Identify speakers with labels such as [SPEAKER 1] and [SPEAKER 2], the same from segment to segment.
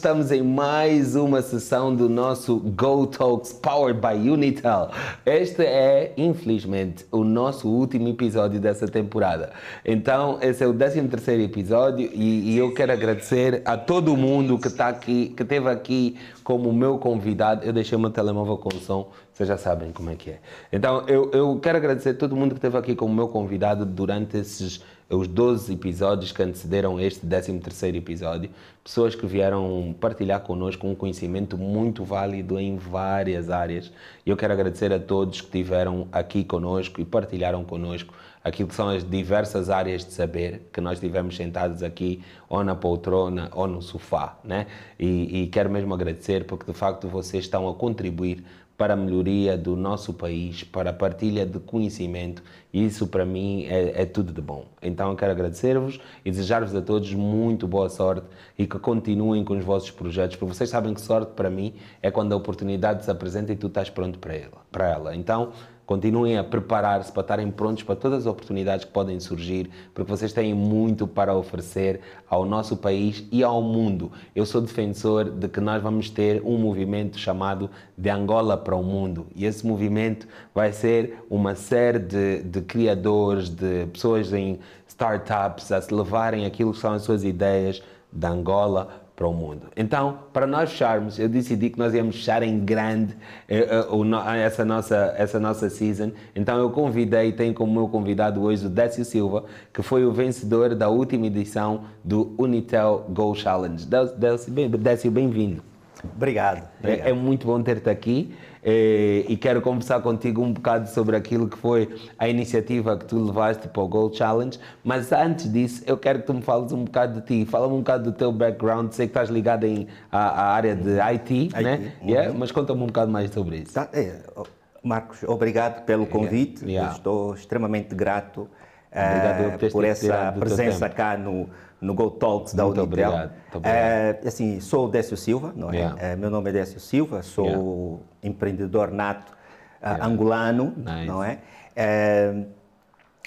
[SPEAKER 1] Estamos em mais uma sessão do nosso Go Talks Powered by Unitel. Este é, infelizmente, o nosso último episódio dessa temporada. Então, esse é o 13 terceiro episódio e, e, eu quero agradecer a todo mundo que está aqui, que esteve aqui como meu convidado. Eu deixei o meu telemóvel com som, vocês já sabem como é que é. Então, eu, eu quero agradecer a todo mundo que esteve aqui como meu convidado durante esses os 12 episódios que antecederam este 13 terceiro episódio, pessoas que vieram partilhar connosco um conhecimento muito válido em várias áreas. E eu quero agradecer a todos que estiveram aqui conosco e partilharam conosco aquilo que são as diversas áreas de saber que nós tivemos sentados aqui, ou na poltrona ou no sofá, né? E, e quero mesmo agradecer porque de facto vocês estão a contribuir para a melhoria do nosso país, para a partilha de conhecimento. E isso para mim é, é tudo de bom. Então quero agradecer-vos e desejar-vos a todos muito boa sorte e que continuem com os vossos projetos, porque vocês sabem que sorte para mim é quando a oportunidade se apresenta e tu estás pronto para ela. Para ela. Então continuem a preparar-se para estarem prontos para todas as oportunidades que podem surgir, porque vocês têm muito para oferecer ao nosso país e ao mundo. Eu sou defensor de que nós vamos ter um movimento chamado de Angola para o mundo, e esse movimento vai ser uma série de, de criadores, de pessoas em startups a se levarem aquilo que são as suas ideias de Angola para o mundo. Então, para nós fecharmos, eu decidi que nós íamos fechar em grande uh, uh, uh, essa, nossa, essa nossa season. Então, eu convidei, tenho como meu convidado hoje o Décio Silva, que foi o vencedor da última edição do Unitel Go Challenge. Décio, bem-vindo.
[SPEAKER 2] Obrigado. obrigado.
[SPEAKER 1] É, é, muito bom ter-te aqui. Eh, e quero conversar contigo um bocado sobre aquilo que foi a iniciativa que tu levaste para o Gold Challenge. Mas antes disso, eu quero que tu me fales um bocado de ti. Fala-me um bocado do teu background. Sei que estás ligado em, à, à área de IT, IT né? Uhum. Yeah? mas conta-me um bocado mais sobre isso. Tá,
[SPEAKER 2] é, Marcos, obrigado pelo convite. Yeah. Estou extremamente grato uh, por essa presença cá no no Go Talks da Muito Unitel. Obrigado. É, assim, sou o Décio Silva, não é? Yeah. é? Meu nome é Décio Silva, sou yeah. empreendedor nato uh, yeah. angolano, nice. não é? é?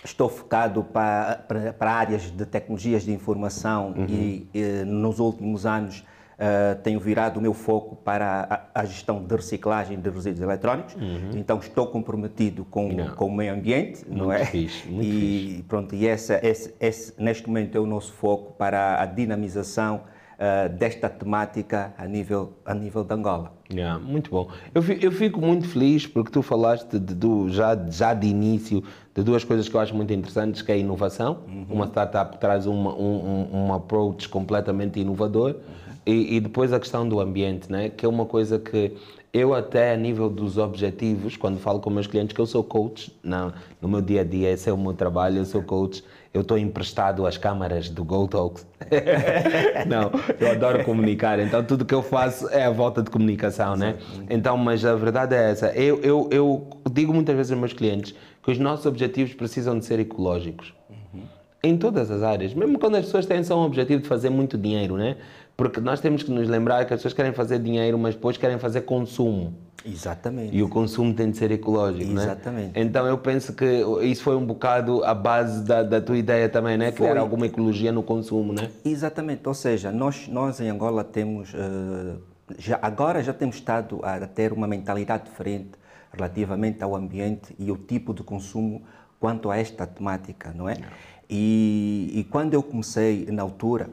[SPEAKER 2] Estou focado para, para, para, áreas de tecnologias de informação uhum. e, e, nos últimos anos Uh, tenho virado o meu foco para a, a, gestão de reciclagem de resíduos eletrónicos. Uhum. Então estou comprometido com, com o meio ambiente, muito não é?
[SPEAKER 1] Fixe, muito
[SPEAKER 2] e
[SPEAKER 1] fixe.
[SPEAKER 2] pronto, e essa, esse, esse, neste momento é o nosso foco para a dinamização uh, desta temática a nível, a nível de Angola.
[SPEAKER 1] Yeah, muito bom. Eu fico, eu fico, muito feliz porque tu falaste de, de, já, já de início de duas coisas que eu acho muito interessantes, que é a inovação. Uhum. Uma startup traz uma, um, um, um approach completamente inovador. Uhum e, e, depois a questão do ambiente, né? que é uma coisa que eu até a nível dos objetivos, quando falo com meus clientes, que eu sou coach, não, no meu dia a dia, esse é o meu trabalho, eu sou coach, eu estou emprestado às câmaras do Go Talks. não, eu adoro comunicar, então tudo que eu faço é a volta de comunicação, né? Então, mas a verdade é essa, eu, eu, eu digo muitas vezes aos meus clientes que os nossos objetivos precisam de ser ecológicos. Uhum. Em todas as áreas, mesmo quando as pessoas têm só um objetivo de fazer muito dinheiro, né? Porque nós temos que nos lembrar que as pessoas querem fazer dinheiro, mas depois querem fazer consumo.
[SPEAKER 2] Exatamente.
[SPEAKER 1] E o consumo tem de ser ecológico,
[SPEAKER 2] né? Exatamente.
[SPEAKER 1] Né? Então eu penso que isso foi um bocado a base da, da tua ideia também, né? Criar foi... alguma ecologia no consumo, né?
[SPEAKER 2] Exatamente. Ou seja, nós, nós em Angola temos, uh, já, agora já temos estado a ter uma mentalidade diferente relativamente ao ambiente e o tipo de consumo quanto a esta temática, não é? Não. E, e quando eu comecei na altura,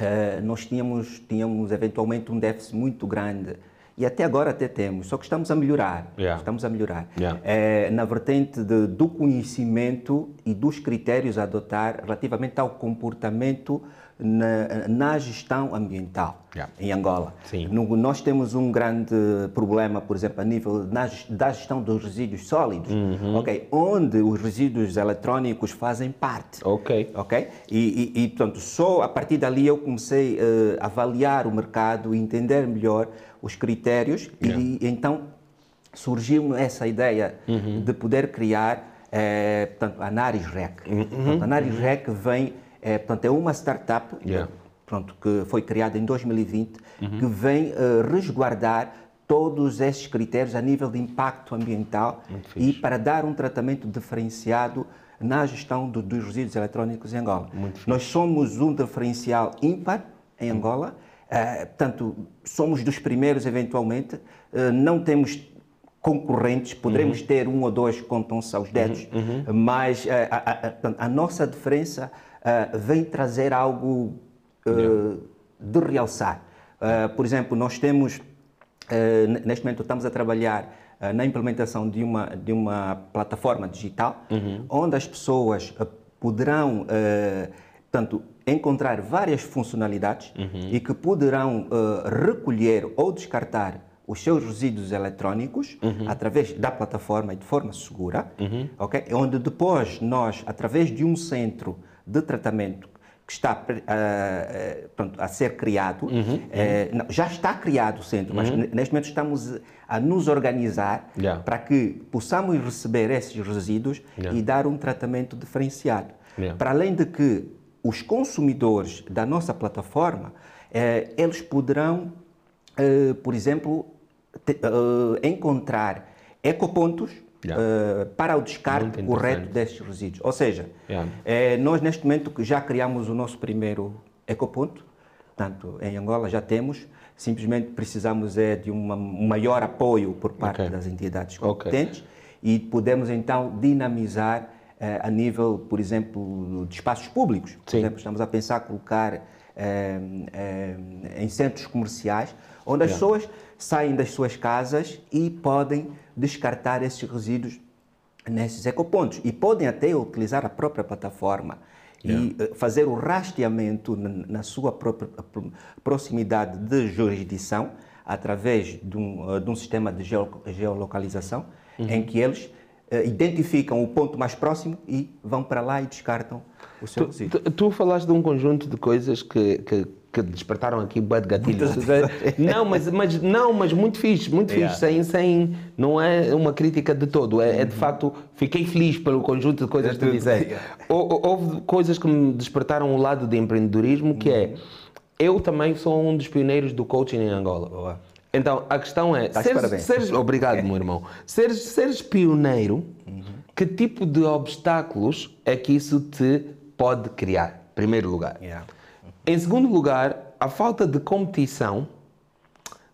[SPEAKER 2] Uh, nós tínhamos, tínhamos eventualmente um déficit muito grande e até agora até temos, só que estamos a melhorar. Yeah. Estamos a melhorar. Yeah. É, na vertente de, do conhecimento e dos critérios a adotar relativamente ao comportamento na, na gestão ambiental yeah. em Angola. No, nós temos um grande problema, por exemplo, a nível na, da gestão dos resíduos sólidos, uhum. okay, onde os resíduos eletrónicos fazem parte.
[SPEAKER 1] Ok.
[SPEAKER 2] okay? E, e, e portanto, só a partir dali eu comecei uh, a avaliar o mercado, entender melhor os critérios yeah. e, e então surgiu essa ideia uhum. de poder criar é, portanto, a Naris Rec. Uhum. Portanto, a Naris. Rec vem é, portanto, é uma startup yeah. pronto, que foi criada em 2020 uhum. que vem uh, resguardar todos esses critérios a nível de impacto ambiental e para dar um tratamento diferenciado na gestão do, dos resíduos eletrónicos em Angola. Nós somos um diferencial ímpar em Angola. Uh, portanto, somos dos primeiros, eventualmente, uh, não temos concorrentes, poderemos uhum. ter um ou dois, contam-se aos dedos, uhum. uhum. mas uh, a, a, a, nossa diferença vem trazer algo de realçar. por exemplo, nós temos, neste momento, estamos a trabalhar na implementação de uma, de uma plataforma digital, uhum. onde as pessoas poderão, portanto, encontrar várias funcionalidades uhum. e que poderão uh, recolher ou descartar os seus resíduos eletrónicos uhum. através da plataforma e de forma segura, uhum. okay? onde depois nós, através de um centro de tratamento que está uh, pronto, a ser criado, uhum. Eh, não, já está criado o centro, mas uhum. neste momento estamos a nos organizar yeah. para que possamos receber esses resíduos yeah. e dar um tratamento diferenciado. Yeah. Para além de que os consumidores da nossa plataforma, eh, eles poderão, eh, por exemplo, te, encontrar ecopontos yeah. Eh, para o descarte correto destes resíduos. Ou seja, yeah. Eh, nós neste momento já criamos o nosso primeiro ecoponto, portanto, em Angola já temos, simplesmente precisamos é de uma, um maior apoio por parte okay. das entidades competentes okay. e podemos então dinamizar eh, a nível, por exemplo, de espaços públicos. Por Sim. exemplo, estamos a pensar colocar eh, em centros comerciais, onde as pessoas saem das suas casas e podem descartar esses resíduos nesses ecopontos. E podem até utilizar a própria plataforma e fazer o rastreamento na sua própria proximidade de jurisdição através de um, de um sistema de geolocalização uhum. em que eles uh, identificam o ponto mais próximo e vão para lá e descartam o seu tu, resíduo.
[SPEAKER 1] Tu, tu, falaste de um conjunto de coisas que, que, que despertaram aqui bué de gatilhos. não, mas, mas, não, mas muito fixe, muito yeah. fixe, sem, sem, não é uma crítica de todo, é, é de uhum. facto, fiquei feliz pelo conjunto de coisas é que tu disseste. Houve coisas que me despertaram o lado de empreendedorismo, que é, uhum. eu também sou um dos pioneiros do coaching em Angola. Boa. Então, a questão é, seres, seres, obrigado, meu irmão, seres, seres pioneiro, uhum. que tipo de obstáculos é que isso te pode criar? Primeiro lugar. Yeah. Em segundo lugar, a falta de competição,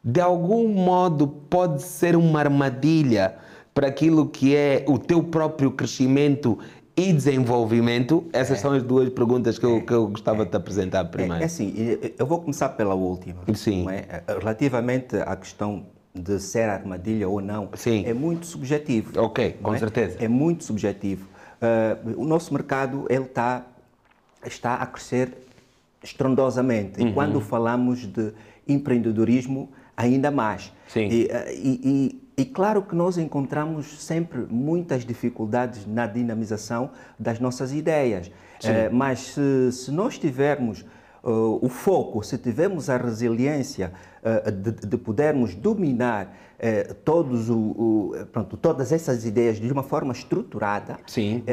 [SPEAKER 1] de algum modo, pode ser uma armadilha para aquilo que é o teu próprio crescimento e desenvolvimento? Essas é. são as duas perguntas que eu, que eu gostava é. de te apresentar primeiro. É,
[SPEAKER 2] é assim, eu vou começar pela última.
[SPEAKER 1] Sim.
[SPEAKER 2] É? Relativamente à questão de ser armadilha ou não, Sim. é muito subjetivo.
[SPEAKER 1] Ok, com
[SPEAKER 2] é?
[SPEAKER 1] certeza.
[SPEAKER 2] É muito subjetivo. Uh, o nosso mercado ele tá, está a crescer estrondosamente. Uhum. E quando falamos de empreendedorismo, ainda mais.
[SPEAKER 1] Sim.
[SPEAKER 2] E, uh, e, e e claro que nós encontramos sempre muitas dificuldades na dinamização das nossas ideias, é, mas se, se, nós tivermos uh, o foco, se tivermos a resiliência uh, de, de, podermos dominar uh, todos o, o, pronto, todas essas ideias de uma forma estruturada,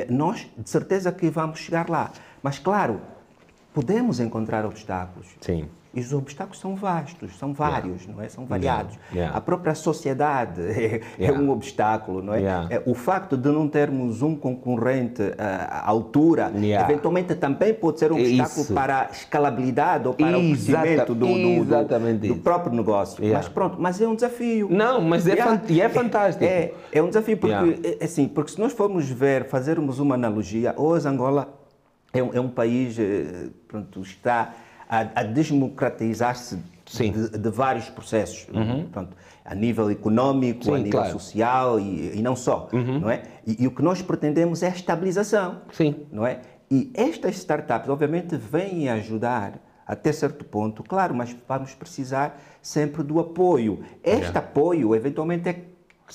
[SPEAKER 2] nós de certeza que vamos chegar lá. Mas claro, podemos encontrar obstáculos.
[SPEAKER 1] Sim.
[SPEAKER 2] E os obstáculos são vastos, são vários, yeah. não é? São variados. Yeah. A própria sociedade é, yeah. é um obstáculo, não é? é? O facto de não termos um concorrente à altura, eventualmente também pode ser um é obstáculo Isso. para a escalabilidade ou para Exata, o crescimento do, do, do, do próprio negócio. Mas pronto, mas é um desafio.
[SPEAKER 1] Não, mas é, é fantástico.
[SPEAKER 2] É, é um desafio porque, é, assim, porque se nós formos ver, fazermos uma analogia, hoje Angola é um, é um país, eh, pronto, está a, a desmocratizar-se de, de, vários processos, uhum. Portanto, a nível econômico, Sim, a nível claro. social e, e, não só, uhum. não é? E, e, o que nós pretendemos é a estabilização,
[SPEAKER 1] Sim.
[SPEAKER 2] não é? E estas startups, obviamente, vêm ajudar até certo ponto, claro, mas vamos precisar sempre do apoio. Este yeah. apoio, eventualmente, é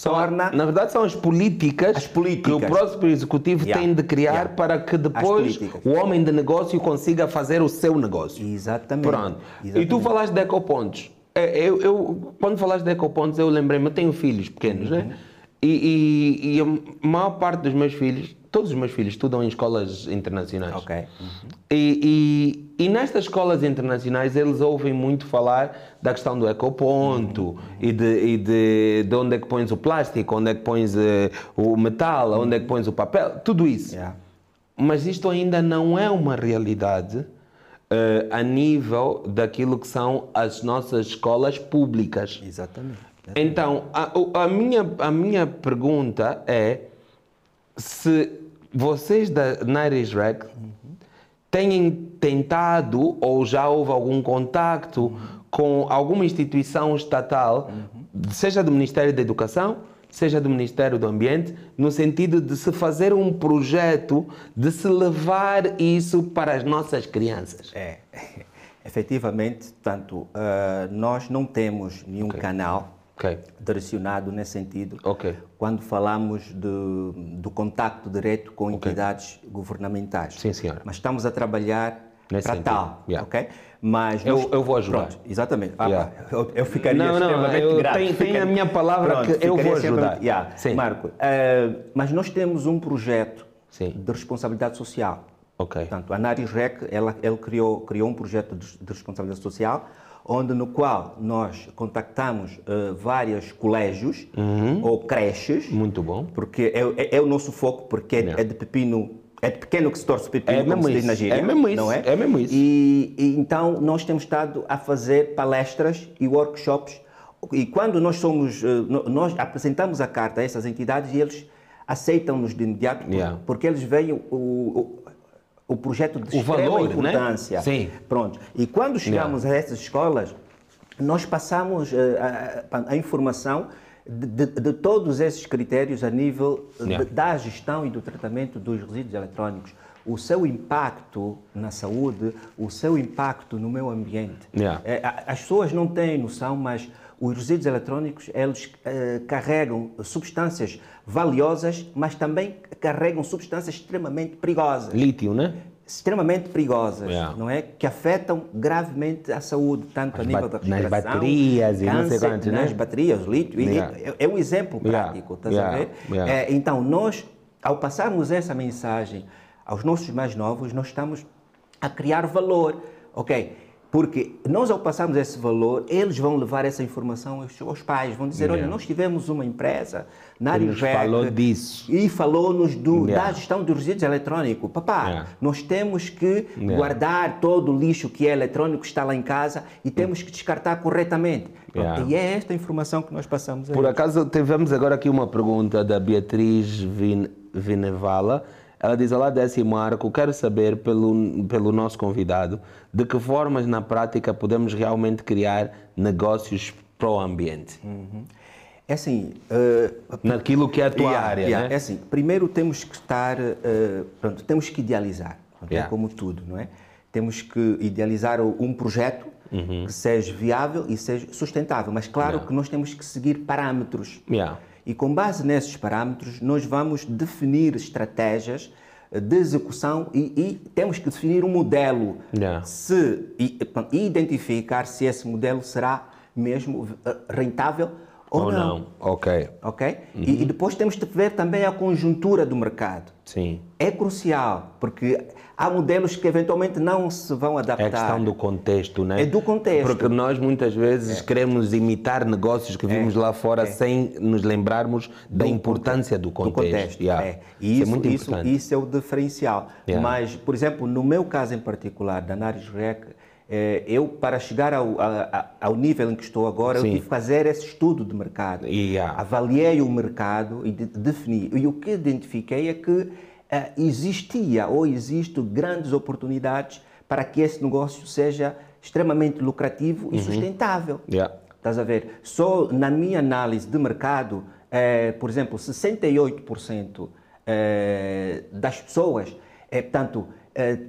[SPEAKER 1] torna... Na verdade, são as políticas,
[SPEAKER 2] as políticas.
[SPEAKER 1] que o próximo executivo yeah. tem de criar yeah. para que depois o homem de negócio consiga fazer o seu negócio.
[SPEAKER 2] Exatamente.
[SPEAKER 1] Pronto.
[SPEAKER 2] Exatamente.
[SPEAKER 1] E tu falaste de ecopontos. É, eu, eu, quando falaste de ecopontos, eu lembrei-me, eu tenho filhos pequenos, né? uhum. né? E, e, e, a maior parte dos meus filhos, todos os meus filhos estudam em escolas internacionais.
[SPEAKER 2] Ok. Uhum.
[SPEAKER 1] E, e, nestas escolas internacionais eles ouvem muito falar da questão do ecoponto uhum. e, de, e de, de onde é que pões o plástico, onde é que pões uh, o metal, onde é que pões o papel, tudo isso.
[SPEAKER 2] Yeah.
[SPEAKER 1] Mas isto ainda não é uma realidade eh, a nível daquilo que são as nossas escolas públicas.
[SPEAKER 2] Exatamente.
[SPEAKER 1] Então, a, a minha, a minha pergunta é se vocês da Nairis Rec têm tentado ou já houve algum contacto com alguma instituição estatal, seja do Ministério da Educação, seja do Ministério do Ambiente, no sentido de se fazer um projeto de se levar isso para as nossas crianças.
[SPEAKER 2] É, efetivamente, tanto ah, nós não temos nenhum canal
[SPEAKER 1] Ok,
[SPEAKER 2] direcionado nesse sentido.
[SPEAKER 1] ok.
[SPEAKER 2] Quando falamos de, do contacto direto com entidades governamentais.
[SPEAKER 1] Sim, senhora.
[SPEAKER 2] Mas estamos a trabalhar
[SPEAKER 1] Nesse
[SPEAKER 2] para
[SPEAKER 1] sentido,
[SPEAKER 2] tal,
[SPEAKER 1] yeah.
[SPEAKER 2] ok? Mas
[SPEAKER 1] Eu-
[SPEAKER 2] nós-
[SPEAKER 1] eu vou ajudar.
[SPEAKER 2] Pronto, exatamente. Ah,
[SPEAKER 1] Yeah.
[SPEAKER 2] eu, eu ficaria
[SPEAKER 1] Não, não,
[SPEAKER 2] extremamente
[SPEAKER 1] eu
[SPEAKER 2] grato.
[SPEAKER 1] tenho- tenho a
[SPEAKER 2] Ficaria-
[SPEAKER 1] minha palavra que eu
[SPEAKER 2] ficaria
[SPEAKER 1] vou ajudar.
[SPEAKER 2] Yeah.
[SPEAKER 1] Sim.
[SPEAKER 2] Marco, eh, mas nós temos um projeto
[SPEAKER 1] Sim.
[SPEAKER 2] de responsabilidade social.
[SPEAKER 1] Ok.
[SPEAKER 2] Portanto, a Naris Rec, ela, ele criou, criou um projeto de, de responsabilidade social, onde no qual nós contactamos eh, vários colégios
[SPEAKER 1] Uhum.
[SPEAKER 2] ou creches,
[SPEAKER 1] Muito bom.
[SPEAKER 2] porque é, é- é o nosso foco, porque é, é de pepino, é de pequeno que se torce pepino,
[SPEAKER 1] É
[SPEAKER 2] como
[SPEAKER 1] mesmo
[SPEAKER 2] se diz
[SPEAKER 1] isso,
[SPEAKER 2] na gíria,
[SPEAKER 1] é mesmo isso,
[SPEAKER 2] não é?
[SPEAKER 1] é mesmo isso.
[SPEAKER 2] E, e então nós temos estado a fazer palestras e workshops, e quando nós somos, eh, nós apresentamos a carta a essas entidades e eles aceitam-nos de imediato,
[SPEAKER 1] Yeah.
[SPEAKER 2] porque eles veem o, o, o projeto de
[SPEAKER 1] O valor, né?
[SPEAKER 2] importância.
[SPEAKER 1] Sim.
[SPEAKER 2] Pronto. E quando chegamos a essas escolas, nós passamos eh, a, a- a informação de, de- de todos esses critérios a nível de-
[SPEAKER 1] Yeah.
[SPEAKER 2] da gestão e do tratamento dos resíduos eletrónicos. O seu impacto na saúde, o seu impacto no meio ambiente.
[SPEAKER 1] Yeah.
[SPEAKER 2] Eh, As pessoas não têm noção, mas os resíduos eletrónicos eles eh, carregam substâncias valiosas, mas também carregam substâncias extremamente perigosas
[SPEAKER 1] Lítio, né?
[SPEAKER 2] extremamente perigosas,
[SPEAKER 1] Yeah.
[SPEAKER 2] não é? Que afetam gravemente a saúde, tanto a
[SPEAKER 1] As
[SPEAKER 2] nível
[SPEAKER 1] ba-
[SPEAKER 2] da
[SPEAKER 1] nas
[SPEAKER 2] respiração,
[SPEAKER 1] baterias e não sei
[SPEAKER 2] câncer,
[SPEAKER 1] quantos, né?
[SPEAKER 2] nas baterias, lítio, e-
[SPEAKER 1] Yeah.
[SPEAKER 2] é, é um exemplo
[SPEAKER 1] Yeah.
[SPEAKER 2] prático, estás
[SPEAKER 1] Yeah.
[SPEAKER 2] a ver? É, então, nós, ao passarmos essa mensagem aos nossos mais novos, nós estamos a criar valor, ok? Porque nós, ao passarmos esse valor, eles vão levar essa informação aos, pais, vão dizer,
[SPEAKER 1] Yeah.
[SPEAKER 2] olha, nós tivemos uma empresa na REC,
[SPEAKER 1] falou disso.
[SPEAKER 2] e falou-nos
[SPEAKER 1] Yeah.
[SPEAKER 2] da gestão dos resíduos eletrónicos. Papá,
[SPEAKER 1] Yeah.
[SPEAKER 2] nós temos que guardar todo o lixo que é eletrônico que está lá em casa e temos que descartar corretamente. E é esta informação que nós passamos
[SPEAKER 1] Por acaso, tivemos agora aqui uma pergunta da Beatriz Vin- Vinevala. Ela diz: Olá, Décio Marco, quero saber pelo, pelo nosso convidado de que formas na prática podemos realmente criar negócios para o ambiente.
[SPEAKER 2] É assim, eh,
[SPEAKER 1] Naquilo que é a tua
[SPEAKER 2] Yeah,
[SPEAKER 1] área,
[SPEAKER 2] yeah.
[SPEAKER 1] né?
[SPEAKER 2] É assim, primeiro temos que estar, eh, pronto, temos que idealizar, pronto,
[SPEAKER 1] Yeah.
[SPEAKER 2] é como tudo, não é? Temos que idealizar um projeto
[SPEAKER 1] Uhum.
[SPEAKER 2] que seja viável e seja sustentável, mas claro que nós temos que seguir parâmetros.
[SPEAKER 1] Yeah.
[SPEAKER 2] E com base nesses parâmetros, nós vamos definir estratégias de execução e, e temos que definir um modelo.
[SPEAKER 1] Yeah.
[SPEAKER 2] Se, e, e identificar se esse modelo será mesmo eh, rentável ou,
[SPEAKER 1] Ou não? Ok.
[SPEAKER 2] Ok? E, e depois temos de ver também a conjuntura do mercado.
[SPEAKER 1] Sim.
[SPEAKER 2] É crucial, porque há modelos que eventualmente não se vão adaptar.
[SPEAKER 1] É a questão do contexto, né?
[SPEAKER 2] É do contexto.
[SPEAKER 1] Porque nós muitas vezes queremos imitar negócios que vimos lá fora sem nos lembrarmos da importância do
[SPEAKER 2] do
[SPEAKER 1] contexto.
[SPEAKER 2] contexto.
[SPEAKER 1] Yeah.
[SPEAKER 2] É. E isso,
[SPEAKER 1] é muito
[SPEAKER 2] isso,
[SPEAKER 1] importante.
[SPEAKER 2] isso é o diferencial.
[SPEAKER 1] Yeah.
[SPEAKER 2] Mas, por exemplo, no meu caso em particular, da Naris Rec, eh, eu, para chegar ao, a- ao nível em que estou agora,
[SPEAKER 1] Sim.
[SPEAKER 2] eu tive que fazer esse estudo de mercado.
[SPEAKER 1] Yeah.
[SPEAKER 2] Avaliei o mercado e de- defini. E o que identifiquei é que existia ou existem grandes oportunidades para que esse negócio seja extremamente lucrativo
[SPEAKER 1] Uhum.
[SPEAKER 2] e sustentável.
[SPEAKER 1] Yeah.
[SPEAKER 2] Estás a ver? Só na minha análise de mercado, eh, por exemplo, 68% eh, das pessoas, eh, portanto,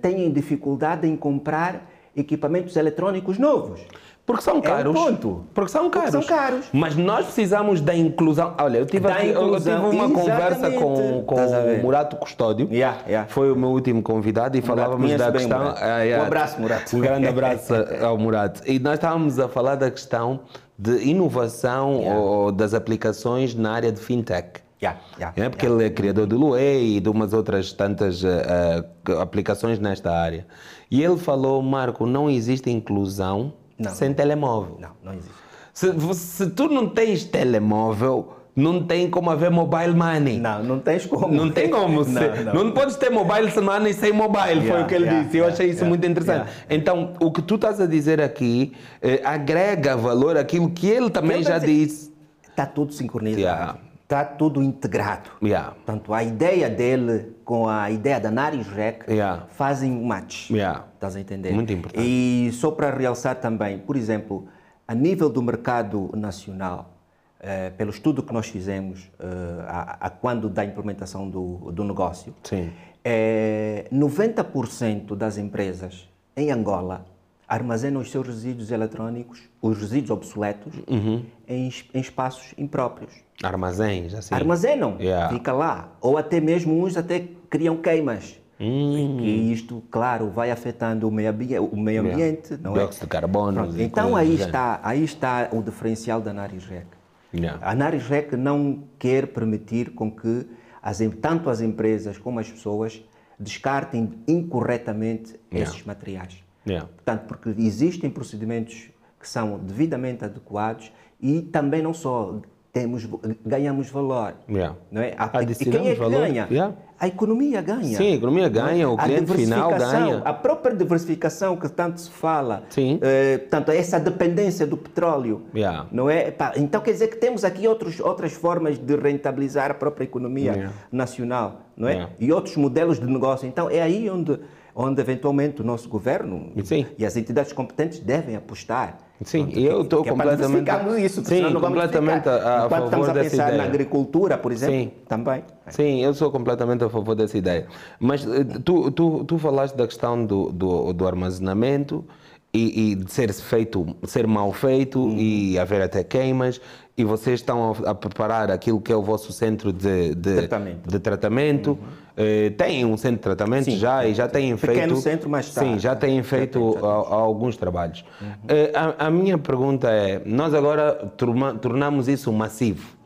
[SPEAKER 2] têm dificuldade em comprar equipamentos eletrônicos novos.
[SPEAKER 1] Porque são caros.
[SPEAKER 2] ponto.
[SPEAKER 1] Porque são
[SPEAKER 2] Porque
[SPEAKER 1] caros.
[SPEAKER 2] são caros.
[SPEAKER 1] Mas nós precisamos da inclusão. Olha, eu tive, aqui, eu- eu
[SPEAKER 2] inclusão,
[SPEAKER 1] tive uma conversa com, com o Murato Custódio.
[SPEAKER 2] Yeah, yeah.
[SPEAKER 1] Foi o meu último convidado e falávamos
[SPEAKER 2] conheço
[SPEAKER 1] da questão.
[SPEAKER 2] Murato.
[SPEAKER 1] Ah, yeah.
[SPEAKER 2] Um abraço, Murato.
[SPEAKER 1] Um grande abraço ao Murato. E nós estávamos a falar da questão de inovação
[SPEAKER 2] Yeah.
[SPEAKER 1] ou das aplicações na área de fintech.
[SPEAKER 2] Yeah, yeah,
[SPEAKER 1] É porque ele é criador do Luei e de umas outras tantas eh, aplicações nesta área. E ele falou, Marco, não existe inclusão
[SPEAKER 2] Não.
[SPEAKER 1] sem telemóvel.
[SPEAKER 2] Não, não existe.
[SPEAKER 1] Se, se tu não tens telemóvel, não tem como haver mobile money.
[SPEAKER 2] Não, não tens como.
[SPEAKER 1] Não tem como.
[SPEAKER 2] Não, não.
[SPEAKER 1] não podes ter mobile money sem mobile, foi
[SPEAKER 2] Yeah,
[SPEAKER 1] o que ele
[SPEAKER 2] yeah,
[SPEAKER 1] disse. Eu
[SPEAKER 2] yeah,
[SPEAKER 1] achei isso muito interessante. Então, o que tu estás a dizer aqui eh, agrega valor àquilo que ele também
[SPEAKER 2] Ele
[SPEAKER 1] já disse.
[SPEAKER 2] Está tudo sincronizado. Está tudo integrado.
[SPEAKER 1] Yeah.
[SPEAKER 2] Portanto, a ideia dele com a ideia da Naris Rec
[SPEAKER 1] Yeah.
[SPEAKER 2] fazem um match.
[SPEAKER 1] Yeah.
[SPEAKER 2] Estás a entender?
[SPEAKER 1] Muito importante.
[SPEAKER 2] E só para realçar também, por exemplo, a nível do mercado nacional, eh, pelo estudo que nós fizemos eh, a, a quando da implementação do, do negócio,
[SPEAKER 1] Sim.
[SPEAKER 2] eh, 90% das empresas em Angola armazenam os seus resíduos eletrónicos, os resíduos obsoletos,
[SPEAKER 1] Uhum.
[SPEAKER 2] em, em espaços impróprios.
[SPEAKER 1] Armazéns, assim.
[SPEAKER 2] Armazenam,
[SPEAKER 1] Yeah.
[SPEAKER 2] fica lá. Ou até mesmo uns até criam queimas.
[SPEAKER 1] Hum.
[SPEAKER 2] E isto, claro, vai afetando o meio, ambi- o meio ambiente, não é?
[SPEAKER 1] Dióxido de carbono.
[SPEAKER 2] Então aí está, aí está o diferencial da Narisrec.
[SPEAKER 1] Yeah.
[SPEAKER 2] A Narisrec não quer permitir com que as, tanto as empresas como as pessoas descartem incorretamente
[SPEAKER 1] Yeah.
[SPEAKER 2] esses materiais.
[SPEAKER 1] Yeah.
[SPEAKER 2] Portanto, porque existem procedimentos que são devidamente adequados e também não só temos, ganhamos valor.
[SPEAKER 1] Yeah.
[SPEAKER 2] Não é? A- e quem é que
[SPEAKER 1] valor,
[SPEAKER 2] ganha?
[SPEAKER 1] yeah.
[SPEAKER 2] A economia ganha.
[SPEAKER 1] Sim, a economia ganha,
[SPEAKER 2] não é?
[SPEAKER 1] o cliente final ganha.
[SPEAKER 2] A própria diversificação que tanto se fala,
[SPEAKER 1] Sim.
[SPEAKER 2] eh, portanto, essa dependência do petróleo,
[SPEAKER 1] Yeah.
[SPEAKER 2] não é? Então quer dizer que temos aqui outros, outras formas de rentabilizar a própria economia nacional, não é? E outros modelos de negócio. Então é aí onde, onde eventualmente o nosso governo
[SPEAKER 1] Sim.
[SPEAKER 2] e as entidades competentes devem apostar.
[SPEAKER 1] Sim,
[SPEAKER 2] Pronto,
[SPEAKER 1] eu estou
[SPEAKER 2] é
[SPEAKER 1] completamente-
[SPEAKER 2] diversificarmos isso,
[SPEAKER 1] Sim,
[SPEAKER 2] não
[SPEAKER 1] completamente a- a
[SPEAKER 2] Enquanto estamos a
[SPEAKER 1] favor dessa
[SPEAKER 2] pensar
[SPEAKER 1] ideia.
[SPEAKER 2] na agricultura, por exemplo,
[SPEAKER 1] Sim.
[SPEAKER 2] também.
[SPEAKER 1] Sim, eu sou completamente a favor dessa ideia. Mas eh, tu, tu, tu falaste da questão do, do, do armazenamento e, e de ser feito, ser mal feito
[SPEAKER 2] Uhum.
[SPEAKER 1] e haver até queimas. E vocês estão a, a preparar aquilo que é o vosso centro de, de
[SPEAKER 2] Tratamento.
[SPEAKER 1] de tratamento. Eh, tem um centro de tratamento
[SPEAKER 2] Sim,
[SPEAKER 1] já e já têm feito.
[SPEAKER 2] Pequeno centro, mas está-
[SPEAKER 1] Sim, já têm
[SPEAKER 2] já
[SPEAKER 1] feito
[SPEAKER 2] tem, já tem.
[SPEAKER 1] a- a alguns trabalhos. Eh, a, a minha pergunta é: nós agora turma- tornamos isso massivo.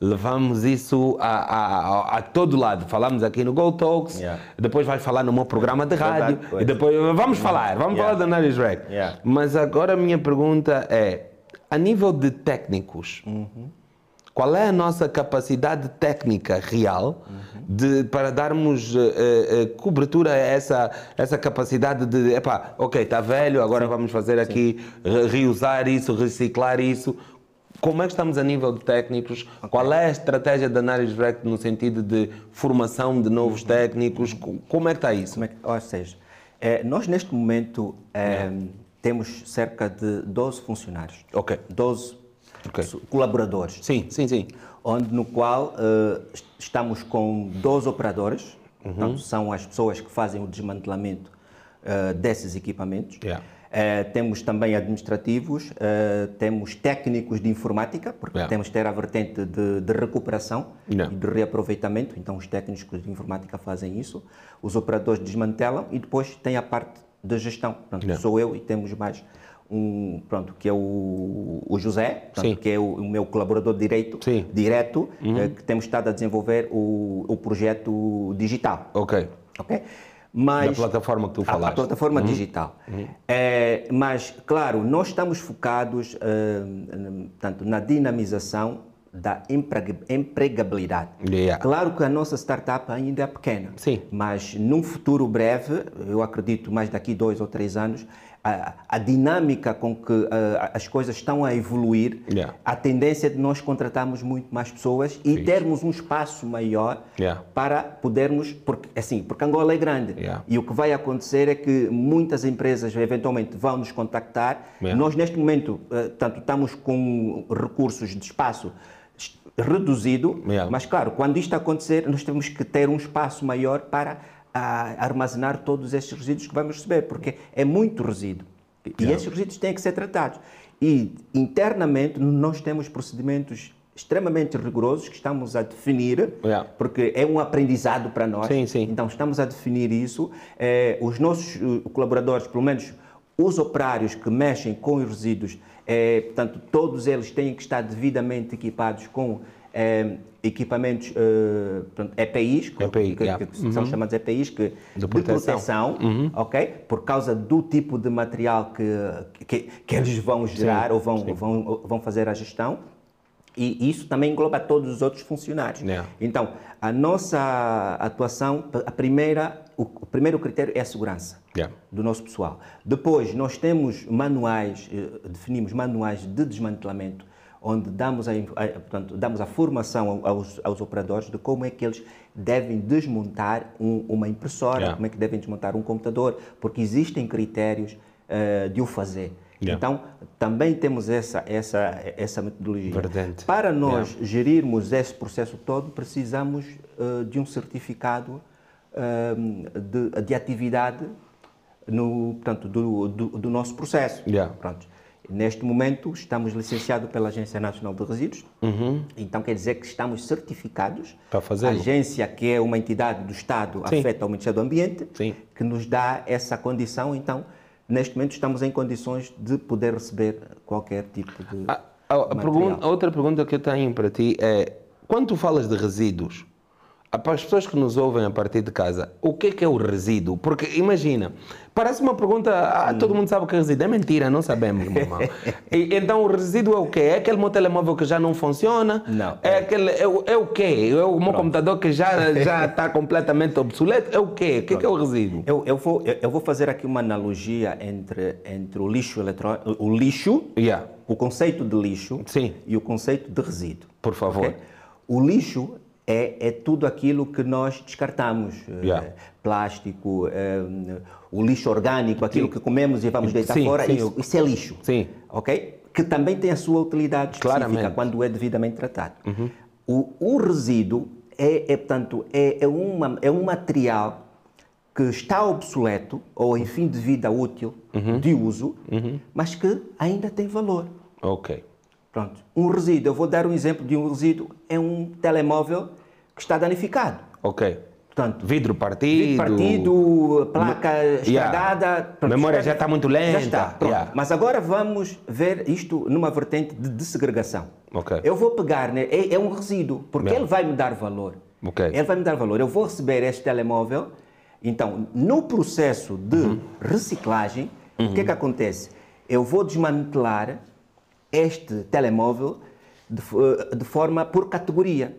[SPEAKER 1] Levamos isso a, a, a, todo lado. Falamos aqui no Go Talks,
[SPEAKER 2] Yeah.
[SPEAKER 1] depois vai falar no meu programa de rádio, e depois vamos falar, vamos
[SPEAKER 2] Yeah.
[SPEAKER 1] falar da Naris Rec.
[SPEAKER 2] Yeah.
[SPEAKER 1] Mas agora a minha pergunta é: a nível de técnicos,
[SPEAKER 2] Uhum.
[SPEAKER 1] Qual é a nossa capacidade técnica real de, para darmos eh, eh, cobertura a essa, essa capacidade de, epá, ok, está velho, agora vamos fazer aqui, re- reusar isso, reciclar isso. Como é que estamos a nível de técnicos? Qual é a estratégia da Naris Rec no sentido de formação de novos técnicos? Co- Como é que está isso?
[SPEAKER 2] É que- ou seja, eh, nós neste momento eh, temos cerca de 12 funcionários,
[SPEAKER 1] Ok.
[SPEAKER 2] 12
[SPEAKER 1] Ok.
[SPEAKER 2] su- colaboradores,
[SPEAKER 1] Sim, sim, sim.
[SPEAKER 2] onde no qual est- estamos com 12 operadores,
[SPEAKER 1] Uhum.
[SPEAKER 2] portanto, são as pessoas que fazem o desmantelamento eh, desses equipamentos.
[SPEAKER 1] Yeah.
[SPEAKER 2] Eh, temos também administrativos, temos técnicos de informática, porque
[SPEAKER 1] Yeah.
[SPEAKER 2] temos que ter a vertente de, de recuperação
[SPEAKER 1] Yeah.
[SPEAKER 2] e de reaproveitamento, então os técnicos de informática fazem isso, os operadores desmantelam e depois tem a parte de gestão. Portanto, sou eu e temos mais um, pronto, que é o, o José,
[SPEAKER 1] Sim.
[SPEAKER 2] que é o, o meu colaborador direito,
[SPEAKER 1] Sim. Uhum.
[SPEAKER 2] direto, eh, que temos estado a desenvolver o, o projeto digital.
[SPEAKER 1] Ok.
[SPEAKER 2] Ok? Mas,
[SPEAKER 1] Da plataforma que tu
[SPEAKER 2] a- A,
[SPEAKER 1] falaste. Uhum.
[SPEAKER 2] plataforma digital. É, mas, claro, nós estamos focados n- tanto na dinamização da empreg- empregabilidade.
[SPEAKER 1] Yeah.
[SPEAKER 2] Claro que a nossa startup ainda é pequena,
[SPEAKER 1] Sim.
[SPEAKER 2] mas num futuro breve, eu acredito mais daqui dois ou três anos, a, a dinâmica com que as coisas estão a evoluir,
[SPEAKER 1] Yeah.
[SPEAKER 2] a tendência é de nós contratarmos muito mais pessoas e termos um espaço maior
[SPEAKER 1] Yeah.
[SPEAKER 2] para podermos, porque assim, porque Angola é grande
[SPEAKER 1] Yeah.
[SPEAKER 2] e o que vai acontecer é que muitas empresas eventualmente vão nos contactar. Nós neste momento, eh, tanto estamos com recursos de espaço es- reduzido, mas claro, quando isto acontecer, nós temos que ter um espaço maior para ah, armazenar todos estes resíduos que vamos receber, porque é muito resíduo. E esses resíduos têm que ser tratados. E internamente nós temos procedimentos extremamente rigorosos que estamos a definir,
[SPEAKER 1] Yeah.
[SPEAKER 2] porque é um aprendizado para nós.
[SPEAKER 1] Sim, sim.
[SPEAKER 2] Então estamos a definir isso. Eh, os nossos eh, colaboradores, pelo menos os operários que mexem com os resíduos, eh, portanto, todos eles têm que estar devidamente equipados com eh, equipamentos portanto, EPIs, que,
[SPEAKER 1] EPI,
[SPEAKER 2] que-
[SPEAKER 1] yeah.
[SPEAKER 2] que são chamados EPIs, que, de
[SPEAKER 1] proteção.
[SPEAKER 2] proteção, ok? Por causa do tipo de material que, que, que eles vão gerar ou vão, vão, vão fazer a gestão. E isso também engloba todos os outros funcionários.
[SPEAKER 1] Yeah.
[SPEAKER 2] Então, a nossa atuação, a primeira, o, o primeiro critério é a segurança
[SPEAKER 1] Yeah.
[SPEAKER 2] do nosso pessoal. Depois, nós temos manuais, eh, definimos manuais de desmantelamento, onde damos a, a- portanto, damos a formação aos, aos operadores de como é que eles devem desmontar um- uma impressora,
[SPEAKER 1] Yeah.
[SPEAKER 2] como é que devem desmontar um computador, porque existem critérios eh, de o fazer.
[SPEAKER 1] Yeah.
[SPEAKER 2] Então, também temos essa, essa, essa metodologia. Para nós gerirmos esse processo todo, precisamos eh, de um certificado eh, de, de atividade no, portanto, do, do, do nosso processo.
[SPEAKER 1] Yeah.
[SPEAKER 2] Pronto. Neste momento, estamos licenciados pela Agência Nacional de Resíduos, então quer dizer que estamos certificados.
[SPEAKER 1] Uhum. Para fazê-lo.
[SPEAKER 2] A agência, que é uma entidade do Estado
[SPEAKER 1] Sim.
[SPEAKER 2] afeta ao Ministério do Ambiente,
[SPEAKER 1] Sim.
[SPEAKER 2] que nos dá essa condição. Então, neste momento, estamos em condições de poder receber qualquer tipo de.
[SPEAKER 1] A, a- a pergunta- a outra pergunta que eu tenho para ti é: quando tu falas de resíduos, para as pessoas que nos ouvem a partir de casa, o que é que é o resíduo? Porque imagina, parece uma pergunta, ah, todo mundo sabe o que é resíduo. É mentira, não sabemos, meu irmão. E, então o resíduo é o quê? É aquele meu telemóvel que já não funciona?
[SPEAKER 2] Não.
[SPEAKER 1] É, aquele, é, o- é o quê? É o meu computador que já já está completamente obsoleto? É o quê? O que é, que é o resíduo?
[SPEAKER 2] Eu, eu, vou, eu vou fazer aqui uma analogia entre, entre o lixo eletrônico, o lixo,
[SPEAKER 1] Yeah.
[SPEAKER 2] o conceito de lixo
[SPEAKER 1] Sim.
[SPEAKER 2] e o conceito de resíduo.
[SPEAKER 1] Por favor.
[SPEAKER 2] ok? O lixo é, é tudo aquilo que nós descartamos. eh,
[SPEAKER 1] Yeah.
[SPEAKER 2] Plástico, eh, o lixo orgânico, aquilo que comemos e vamos deitar
[SPEAKER 1] Sim,
[SPEAKER 2] fora,
[SPEAKER 1] sim,
[SPEAKER 2] isso, isso é lixo.
[SPEAKER 1] Sim.
[SPEAKER 2] Ok? Que também tem a sua utilidade específica
[SPEAKER 1] Claramente. Uhum.
[SPEAKER 2] quando é devidamente tratado. O, o resíduo é, é, portanto, é, é, uma, é um material que está obsoleto ou em fim de vida útil,
[SPEAKER 1] Uhum.
[SPEAKER 2] de uso, mas que ainda tem valor.
[SPEAKER 1] Ok.
[SPEAKER 2] Pronto. Um resíduo, eu vou dar um exemplo de um resíduo, é um telemóvel que está danificado.
[SPEAKER 1] Ok.
[SPEAKER 2] Portanto,
[SPEAKER 1] Vidro partido.
[SPEAKER 2] vidro partido, placa estragada. pronto,
[SPEAKER 1] Memória já está muito lenta.
[SPEAKER 2] Já está.
[SPEAKER 1] Yeah.
[SPEAKER 2] Mas agora vamos ver isto numa vertente de, de segregação.
[SPEAKER 1] Ok.
[SPEAKER 2] Eu vou pegar, né, é, é um resíduo, porque
[SPEAKER 1] Yeah.
[SPEAKER 2] ele vai me dar valor.
[SPEAKER 1] Ok.
[SPEAKER 2] Ele vai me dar valor. Eu vou receber este telemóvel. Então, no processo de
[SPEAKER 1] Uhum.
[SPEAKER 2] reciclagem, o que é que acontece? Eu vou desmantelar este telemóvel de, fo- de forma por categoria.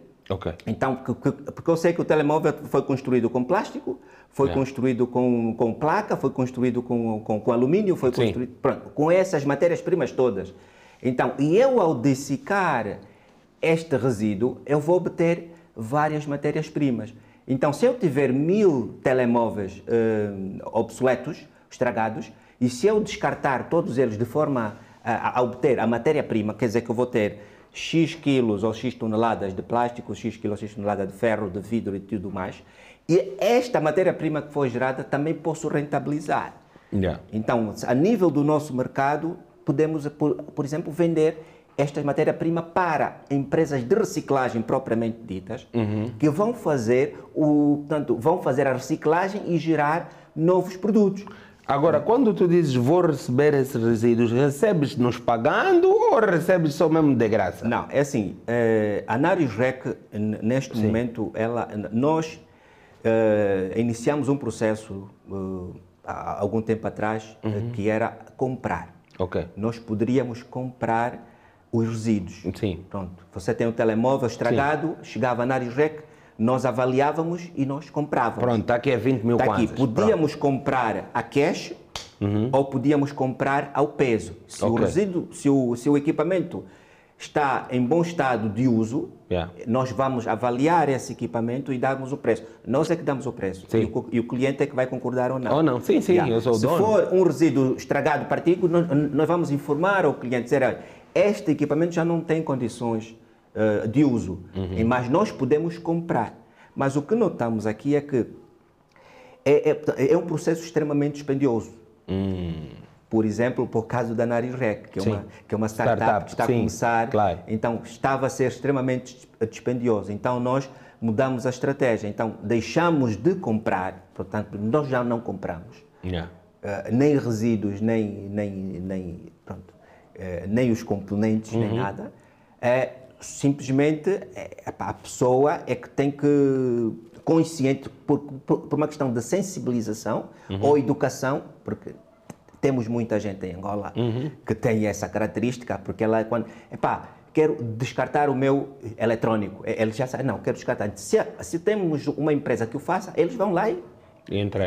[SPEAKER 2] Então, que- que- porque eu sei que o telemóvel foi construído com plástico, foi
[SPEAKER 1] Yeah.
[SPEAKER 2] construído com, com placa, foi construído com, com, com alumínio, foi
[SPEAKER 1] Sim.
[SPEAKER 2] construído pronto, com essas matérias-primas todas. Então, e eu ao dessecar este resíduo, eu vou obter várias matérias-primas. Então, se eu tiver mil telemóveis eh, obsoletos, estragados, e se eu descartar todos eles de forma a, a obter a matéria-prima, quer dizer que eu vou ter X quilos ou X toneladas de plástico, X quilos ou X toneladas de ferro, de vidro e tudo mais, e esta matéria-prima que foi gerada também posso rentabilizar.
[SPEAKER 1] Yeah.
[SPEAKER 2] Então, a nível do nosso mercado, podemos, por, por exemplo, vender esta matéria-prima para empresas de reciclagem propriamente ditas, que vão fazer, o, portanto, vão fazer a reciclagem e gerar novos produtos.
[SPEAKER 1] Agora, quando tu dizes vou receber esses resíduos, recebes nos pagando ou recebes só mesmo de graça?
[SPEAKER 2] Não, é assim, eh, a Narius Rec, neste momento, ela, nós eh, iniciamos um processo eh, há algum tempo atrás eh, que era comprar.
[SPEAKER 1] Ok.
[SPEAKER 2] Nós poderíamos comprar os resíduos.
[SPEAKER 1] Sim.
[SPEAKER 2] Pronto, você tem um telemóvel estragado, chegava na Narius Rec, nós avaliávamos e nós comprávamos.
[SPEAKER 1] Pronto, está aqui a 20 mil
[SPEAKER 2] Está aqui, podíamos comprar a cash ou podíamos comprar ao peso. Se o
[SPEAKER 1] Ok.
[SPEAKER 2] resíduo, se o, se o equipamento está em bom estado de uso,
[SPEAKER 1] Yeah.
[SPEAKER 2] nós vamos avaliar esse equipamento e darmos o preço. Nós é que damos o preço. E o, e o cliente é que vai concordar ou não.
[SPEAKER 1] Ou não. Sim, sim, eu sou o
[SPEAKER 2] Se
[SPEAKER 1] dono.
[SPEAKER 2] for um resíduo estragado, partido, nós, nós vamos informar ao cliente, dizer, "Olha, este equipamento já não tem condições eh, de uso,
[SPEAKER 1] Uhum.
[SPEAKER 2] mas nós podemos comprar. Mas o que notamos aqui é que é, é, é um processo extremamente dispendioso. Por exemplo, por causa da Nariz Rec, que é,
[SPEAKER 1] Hum.
[SPEAKER 2] Uma, que é uma startup,
[SPEAKER 1] Startup,
[SPEAKER 2] que está
[SPEAKER 1] sim,
[SPEAKER 2] a começar,
[SPEAKER 1] claro.
[SPEAKER 2] então estava a ser extremamente dis- dispendioso. Então nós mudamos a estratégia. Então deixamos de comprar, portanto, nós já não compramos.
[SPEAKER 1] Yeah.
[SPEAKER 2] Uh, nem resíduos, nem, nem, nem, pronto, uh, nem os componentes, nem nada. É, simplesmente é, epá, a pessoa é que tem que, consciente, por, por, por uma questão de sensibilização ou educação, porque temos muita gente em Angola que tem essa característica, porque ela, quando, epá, quero descartar o meu eletrônico. Ele já sabe, não, quero descartar. Se, se temos uma empresa que o faça, eles vão lá e,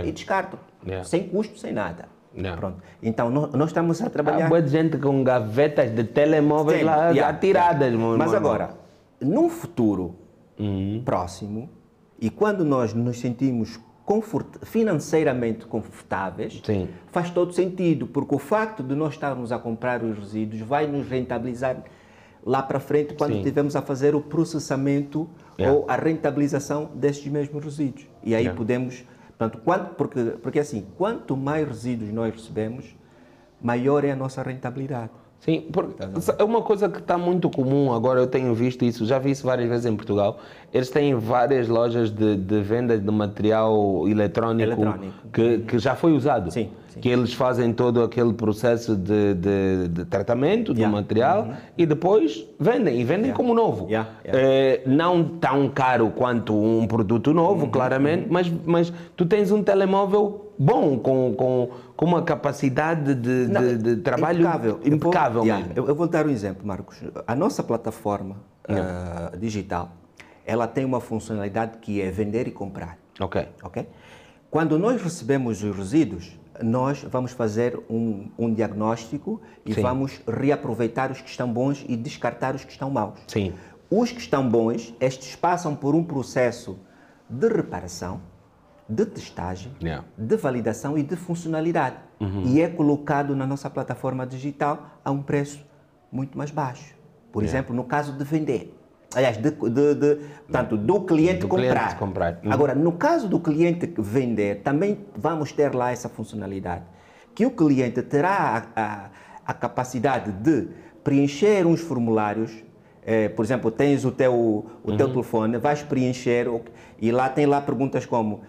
[SPEAKER 1] E
[SPEAKER 2] e descartam.
[SPEAKER 1] Yeah.
[SPEAKER 2] Sem custo, sem nada. Pronto. Então, nós, nós estamos a trabalhar...
[SPEAKER 1] Há boa gente com gavetas de telemóveis
[SPEAKER 2] Tem,
[SPEAKER 1] lá
[SPEAKER 2] yeah,
[SPEAKER 1] atiradas,
[SPEAKER 2] yeah.
[SPEAKER 1] meu
[SPEAKER 2] Mas agora, num futuro
[SPEAKER 1] Uhum.
[SPEAKER 2] próximo, e quando nós nos sentimos confort- financeiramente confortáveis,
[SPEAKER 1] Sim.
[SPEAKER 2] faz todo sentido, porque o facto de nós estarmos a comprar os resíduos vai nos rentabilizar lá para frente quando
[SPEAKER 1] Sim.
[SPEAKER 2] estivermos a fazer o processamento
[SPEAKER 1] Yeah.
[SPEAKER 2] ou a rentabilização destes mesmos resíduos. E aí podemos, portanto, quanto, porque, porque assim, quanto mais resíduos nós recebemos, maior é a nossa rentabilidade.
[SPEAKER 1] Sim, porque é uma coisa que está muito comum agora, eu tenho visto isso, já vi isso várias vezes em Portugal. Eles têm várias lojas de, de venda de material eletrónico,
[SPEAKER 2] Eletrónico.
[SPEAKER 1] Que, que já foi usado.
[SPEAKER 2] Sim, sim.
[SPEAKER 1] Que eles fazem todo aquele processo de, de, de tratamento do
[SPEAKER 2] Yeah.
[SPEAKER 1] material e depois vendem, e vendem
[SPEAKER 2] Yeah.
[SPEAKER 1] como novo.
[SPEAKER 2] Yeah.
[SPEAKER 1] Eh, não tão caro quanto um produto novo,
[SPEAKER 2] Uhum.
[SPEAKER 1] claramente, mas, mas tu tens um telemóvel bom, com, com, com uma capacidade de,
[SPEAKER 2] Não,
[SPEAKER 1] de, de trabalho
[SPEAKER 2] impecável, Eu vou-
[SPEAKER 1] impecável
[SPEAKER 2] yeah,
[SPEAKER 1] mesmo.
[SPEAKER 2] Eu, eu vou dar um exemplo, Marcos. A nossa plataforma ah, digital, ela tem uma funcionalidade que é vender e comprar,
[SPEAKER 1] Ok.
[SPEAKER 2] ok? Quando nós recebemos os resíduos, nós vamos fazer um, um diagnóstico e
[SPEAKER 1] Sim.
[SPEAKER 2] vamos reaproveitar os que estão bons e descartar os que estão maus.
[SPEAKER 1] Sim.
[SPEAKER 2] Os que estão bons, estes passam por um processo de reparação, de testagem,
[SPEAKER 1] Yeah.
[SPEAKER 2] de validação e de funcionalidade. E é colocado na nossa plataforma digital a um preço muito mais baixo. Por exemplo, no caso de vender. Aliás, de, de, de- portanto, do cliente
[SPEAKER 1] Do
[SPEAKER 2] comprar.
[SPEAKER 1] cliente comprar. Uhum.
[SPEAKER 2] Agora, no caso do cliente vender, também vamos ter lá essa funcionalidade. Que o cliente terá a, a, a capacidade de preencher uns formulários. eh, por exemplo, tens o teu, o
[SPEAKER 1] Uhum.
[SPEAKER 2] teu telefone, vais preencher e lá tem lá perguntas como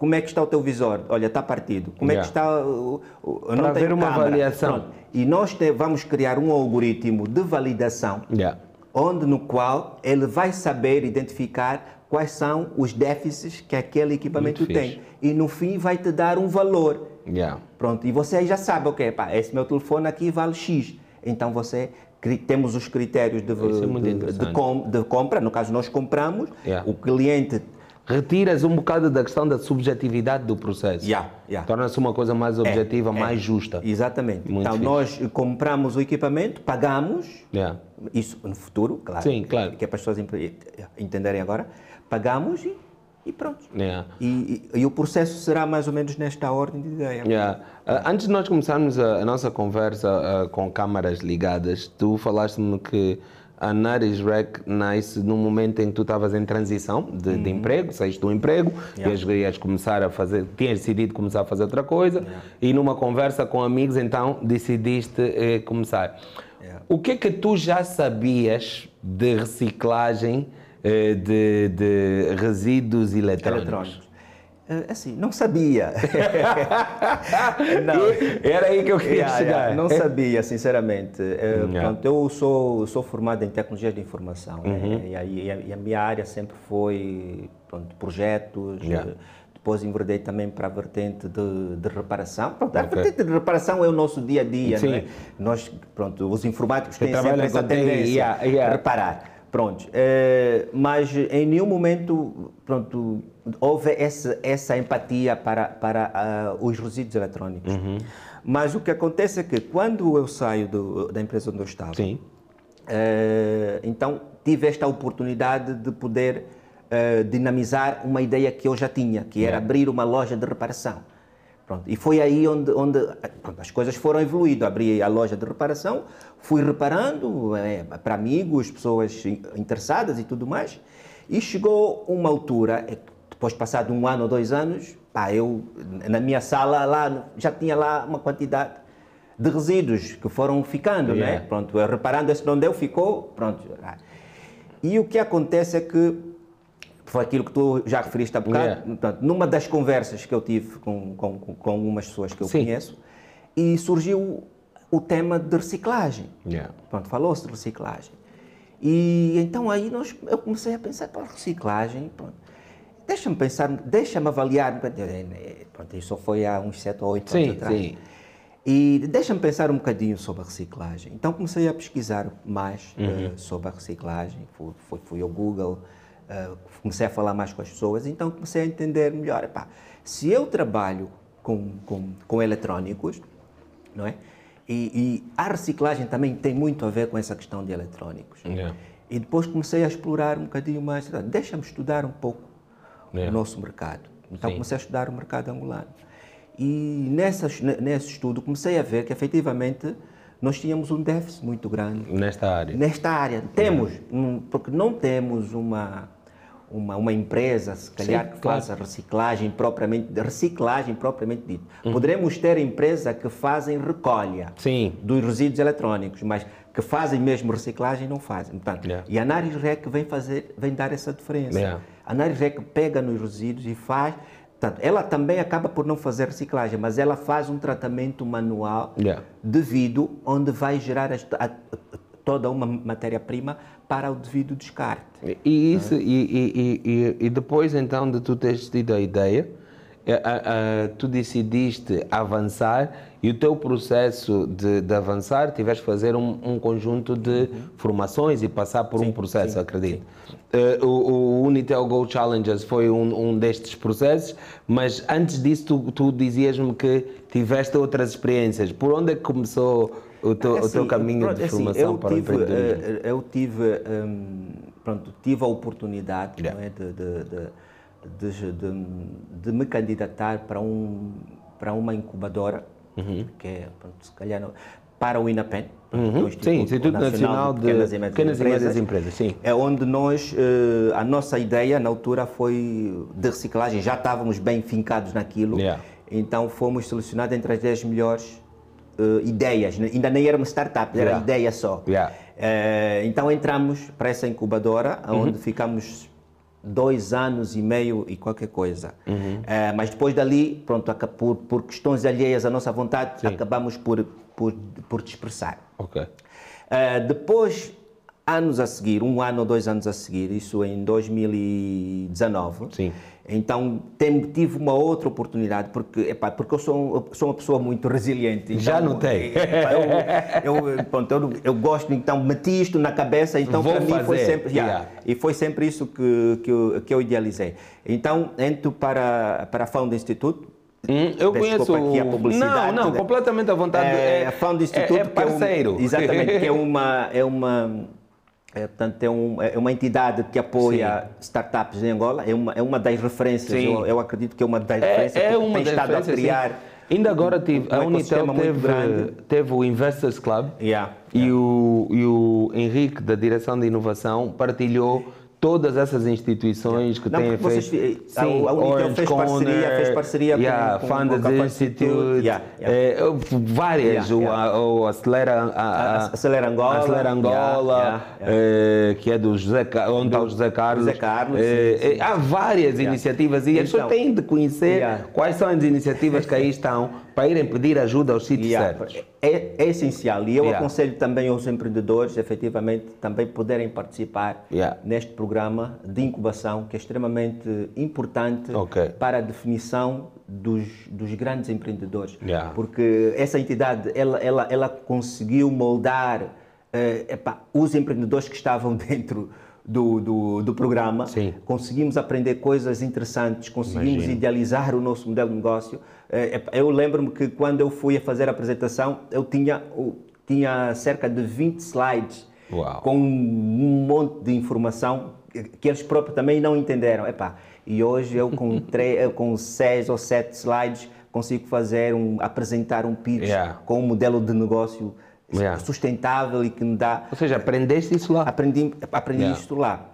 [SPEAKER 2] como é que está o teu visor? Olha, está partido. Como é
[SPEAKER 1] Yeah.
[SPEAKER 2] que está eu
[SPEAKER 1] Para
[SPEAKER 2] não
[SPEAKER 1] haver uma
[SPEAKER 2] câmara.
[SPEAKER 1] avaliação.
[SPEAKER 2] Pronto. E nós te- vamos criar um algoritmo de validação
[SPEAKER 1] Yeah.
[SPEAKER 2] onde no qual ele vai saber identificar quais são os déficits que aquele equipamento
[SPEAKER 1] Muito
[SPEAKER 2] tem. E no fim vai te dar um valor.
[SPEAKER 1] Yeah.
[SPEAKER 2] Pronto, e você já sabe, ok, pá, esse meu telefone aqui vale X. Então você temos os critérios de,
[SPEAKER 1] é
[SPEAKER 2] de- de compra, no caso nós compramos,
[SPEAKER 1] Yeah.
[SPEAKER 2] o cliente
[SPEAKER 1] Retiras um bocado da questão da subjetividade do processo.
[SPEAKER 2] Yeah, yeah.
[SPEAKER 1] Torna-se uma coisa mais objetiva,
[SPEAKER 2] é.
[SPEAKER 1] mais justa.
[SPEAKER 2] Exatamente.
[SPEAKER 1] Muito
[SPEAKER 2] então
[SPEAKER 1] fixe.
[SPEAKER 2] nós compramos o equipamento, pagamos,
[SPEAKER 1] Yeah.
[SPEAKER 2] isso no futuro, claro.
[SPEAKER 1] Sim, claro.
[SPEAKER 2] Que é para as pessoas entenderem agora, pagamos e, e pronto. E, e- e o processo será mais ou menos nesta ordem de ideia.
[SPEAKER 1] Ah, antes de nós começarmos a, a nossa conversa ah, com câmaras ligadas, tu falaste-me que a Naris Rec nasce num momento em que tu estavas em transição de, de emprego, saíste do emprego, ias, ias começar a fazer, tinhas decidido começar a fazer outra coisa e numa conversa com amigos então decidiste eh, começar. O que é que tu já sabias de reciclagem eh, de, de resíduos eletrónicos?
[SPEAKER 2] Eletrônicos. Assim, não sabia. não.
[SPEAKER 1] Era aí que eu queria
[SPEAKER 2] Yeah,
[SPEAKER 1] chegar.
[SPEAKER 2] yeah, Não sabia, sinceramente. Eh,
[SPEAKER 1] Yeah.
[SPEAKER 2] pronto, eu sou, sou formado em tecnologias de informação né?
[SPEAKER 1] Uhum.
[SPEAKER 2] e, aí- e a, e a minha área sempre foi pronto, projetos. Depois enverdei também para a vertente de, de reparação. Pronto, a vertente de reparação é o nosso dia a dia,
[SPEAKER 1] Sim.
[SPEAKER 2] não é? Nós, pronto, os informáticos têm sempre essa tendência a reparar. Pronto, eh, mas em nenhum momento pronto, houve essa, essa empatia para, para ah, os resíduos eletrónicos.
[SPEAKER 1] Uhum.
[SPEAKER 2] Mas o que acontece é que quando eu saio do- da empresa onde eu estava, eh, então tive esta oportunidade de poder eh, dinamizar uma ideia que eu já tinha, que era
[SPEAKER 1] Yeah.
[SPEAKER 2] abrir uma loja de reparação. Pronto, e foi aí onde, onde pronto, as coisas foram evoluindo. Abri a loja de reparação, fui reparando eh, para amigos, pessoas in- interessadas e tudo mais. E chegou uma altura, eh, depois passado um ano ou dois anos, pá, eu na minha sala lá já tinha lá uma quantidade de resíduos que foram ficando,
[SPEAKER 1] Yeah.
[SPEAKER 2] né? Pronto, eu reparando esse não deu, ficou, pronto. E o que acontece é que foi aquilo que tu já referiste há bocado,
[SPEAKER 1] Yeah.
[SPEAKER 2] portanto, numa das conversas que eu tive com, com, com- com algumas pessoas que eu
[SPEAKER 1] Sim.
[SPEAKER 2] conheço, e surgiu o tema de reciclagem.
[SPEAKER 1] Yeah.
[SPEAKER 2] Pronto, falou-se de reciclagem. E então aí nós, eu comecei a pensar, para reciclagem, pronto. Deixa-me pensar, deixa-me avaliar. Pronto, isso foi há uns 7 ou 8 anos atrás.
[SPEAKER 1] sim.
[SPEAKER 2] E deixa-me pensar um bocadinho sobre a reciclagem. Então comecei a pesquisar mais uh, sobre a reciclagem, fui, fui, fui ao Google, uh, comecei a falar mais com as pessoas, então comecei a entender melhor. Epá, se eu trabalho com, com, com eletrónicos, não é? E, e, a reciclagem também tem muito a ver com essa questão de eletrónicos. Yeah. E depois comecei a explorar um bocadinho mais, deixa-me estudar um pouco yeah. o nosso mercado. Então Sim. comecei a estudar o mercado angolano. E nessa, nesse estudo comecei a ver que efetivamente nós tínhamos um déficit muito grande.
[SPEAKER 1] Nesta área?
[SPEAKER 2] Nesta área. Temos, um, porque não temos uma, uma, uma empresa, se calhar, Sim, que claro. faça reciclagem propriamente, reciclagem propriamente dita. Uhum. Poderemos ter empresas que fazem recolha
[SPEAKER 1] Sim.
[SPEAKER 2] dos resíduos eletrónicos, mas que fazem mesmo reciclagem não fazem. Portanto, yeah. E a Narisrec vem, fazer, vem dar essa diferença. Yeah. A Narisrec pega nos resíduos e faz Portanto, ela também acaba por não fazer reciclagem, mas ela faz um tratamento manual yeah. devido, onde vai gerar a, a, toda uma matéria-prima para o devido descarte.
[SPEAKER 1] E, isso, e, e, e, e, depois então de tu teres tido a ideia, tu decidiste avançar e o teu processo de, de avançar tiveste que fazer um, um conjunto de formações e passar por sim, um processo, sim, acredito. Sim. Uh, o, o, Unitel Go Challenges foi um, um, destes processos, mas antes disso tu, tu dizias-me que tiveste outras experiências. Por onde é que começou o teu, assim, o teu caminho pronto, de assim, formação para tive, o empreendedorismo?
[SPEAKER 2] Uh, eu tive, um, pronto, tive a oportunidade yeah. é, de, de, de, de, de me candidatar para, um, para uma incubadora, uhum. que é, pronto, se calhar, para o INAPEN,
[SPEAKER 1] uhum. o Instituto, sim, Instituto Nacional, Nacional de, Pequenas, e Empresas, e Médias Empresas, sim.
[SPEAKER 2] é onde nós, uh, a nossa ideia na altura foi de reciclagem, já estávamos bem fincados naquilo, yeah. então fomos selecionados entre as 10 melhores uh, ideias, ainda nem era uma startup, era yeah. ideia só. Yeah. Uh, então entramos para essa incubadora, onde uhum. ficamos dois anos e meio e qualquer coisa. Uhum. Uh, mas depois dali, pronto, por, por questões alheias à nossa vontade, Sim. acabamos por, por, por dispersar.
[SPEAKER 1] Okay.
[SPEAKER 2] Uh, depois, anos a seguir, um ano ou dois anos a seguir, isso em 2019,
[SPEAKER 1] Sim.
[SPEAKER 2] Então tive uma outra oportunidade, porque, epá, porque eu sou, sou uma pessoa muito resiliente. Então,
[SPEAKER 1] Já notei.
[SPEAKER 2] eu, eu, pronto, eu, eu, gosto, então meti isto na cabeça, então
[SPEAKER 1] Vou
[SPEAKER 2] para
[SPEAKER 1] fazer.
[SPEAKER 2] mim foi sempre. Yeah, yeah. E foi sempre isso que, que, eu, que eu idealizei. Então entro para, para a Found Institute,
[SPEAKER 1] Hum, eu conheço.
[SPEAKER 2] Aqui a publicidade,
[SPEAKER 1] não, não, né? completamente à vontade.
[SPEAKER 2] É, a Found Institute, é, é
[SPEAKER 1] parceiro.
[SPEAKER 2] É um, exatamente, que é uma, é uma é, portanto, é, um, é, uma entidade que apoia sim. startups em Angola, é uma, é uma das referências, eu, eu, acredito que é uma das é, referências
[SPEAKER 1] é,
[SPEAKER 2] é
[SPEAKER 1] uma
[SPEAKER 2] tem estado a criar.
[SPEAKER 1] Sim. Ainda agora tive, um a Unitel teve, teve o Investors Club
[SPEAKER 2] yeah,
[SPEAKER 1] yeah. E, o, e o Henrique, da Direção de Inovação, partilhou todas essas instituições que não, têm feito. Vocês,
[SPEAKER 2] sim, a Unitel fez parceria, fez parceria
[SPEAKER 1] yeah, com, com, Funders Institute, yeah, yeah. É, várias, o, o Acelera, a, a,
[SPEAKER 2] Acelera Angola,
[SPEAKER 1] Acelera Angola é, que é do José, onde está o José Carlos.
[SPEAKER 2] José Carlos
[SPEAKER 1] é, sim, sim. Há várias iniciativas e então, as pessoas então, têm de conhecer quais são as iniciativas que aí estão para irem pedir ajuda aos sítios certos.
[SPEAKER 2] É, é, essencial e eu aconselho também aos empreendedores, efetivamente, também poderem participar neste programa programa de incubação que é extremamente importante okay. para a definição dos, dos grandes empreendedores.
[SPEAKER 1] Yeah.
[SPEAKER 2] Porque essa entidade, ela, ela, ela conseguiu moldar epá, os empreendedores que estavam dentro do, do, do programa.
[SPEAKER 1] Sim.
[SPEAKER 2] Conseguimos aprender coisas interessantes, conseguimos idealizar o nosso modelo de negócio. Uh, eu lembro-me que quando eu fui a fazer a apresentação, eu tinha, tinha cerca de 20 slides
[SPEAKER 1] Uau.
[SPEAKER 2] com um monte de informação que eles próprios também não entenderam. Epá, e hoje eu com, três, com seis ou sete slides consigo fazer um, apresentar um pitch yeah. com um modelo de negócio yeah. sustentável e que me dá.
[SPEAKER 1] Ou seja, aprendeste isso lá?
[SPEAKER 2] Aprendi, aprendi yeah. isso lá.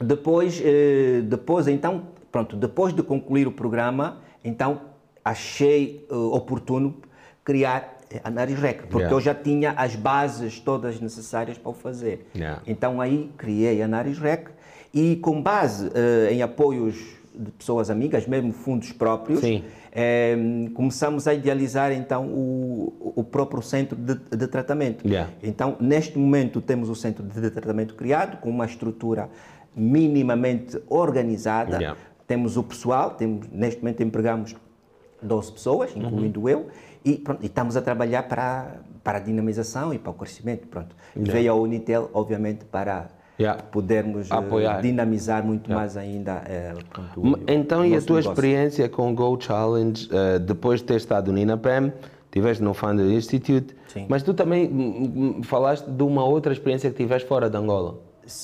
[SPEAKER 2] Depois, eh, depois então, pronto, depois de concluir o programa, então achei uh, oportuno criar a Narisrec, porque yeah. eu já tinha as bases todas necessárias para o fazer.
[SPEAKER 1] Yeah.
[SPEAKER 2] Então aí criei a Narisrec e com base uh, em apoios de pessoas amigas, mesmo fundos próprios,
[SPEAKER 1] eh,
[SPEAKER 2] começamos a idealizar então o, o próprio centro de, de tratamento.
[SPEAKER 1] Yeah.
[SPEAKER 2] Então, neste momento, temos o centro de tratamento criado, com uma estrutura minimamente organizada.
[SPEAKER 1] Yeah.
[SPEAKER 2] Temos o pessoal, temos, neste momento empregamos 12 pessoas, incluindo eu, e, pronto, e estamos a trabalhar para, para a dinamização e para o crescimento. Pronto.
[SPEAKER 1] Yeah.
[SPEAKER 2] Veio a Unitel, obviamente, para
[SPEAKER 1] Yeah.
[SPEAKER 2] podermos eh,
[SPEAKER 1] Apoiar.
[SPEAKER 2] dinamizar muito mais ainda. eh, pronto,
[SPEAKER 1] M- Então, e a tua
[SPEAKER 2] negócio.
[SPEAKER 1] experiência com o Go Challenge, eh, depois de ter estado no INAPEM, estiveste no Founder Institute,
[SPEAKER 2] Sim.
[SPEAKER 1] mas tu também falaste de uma outra experiência que tiveste fora de Angola.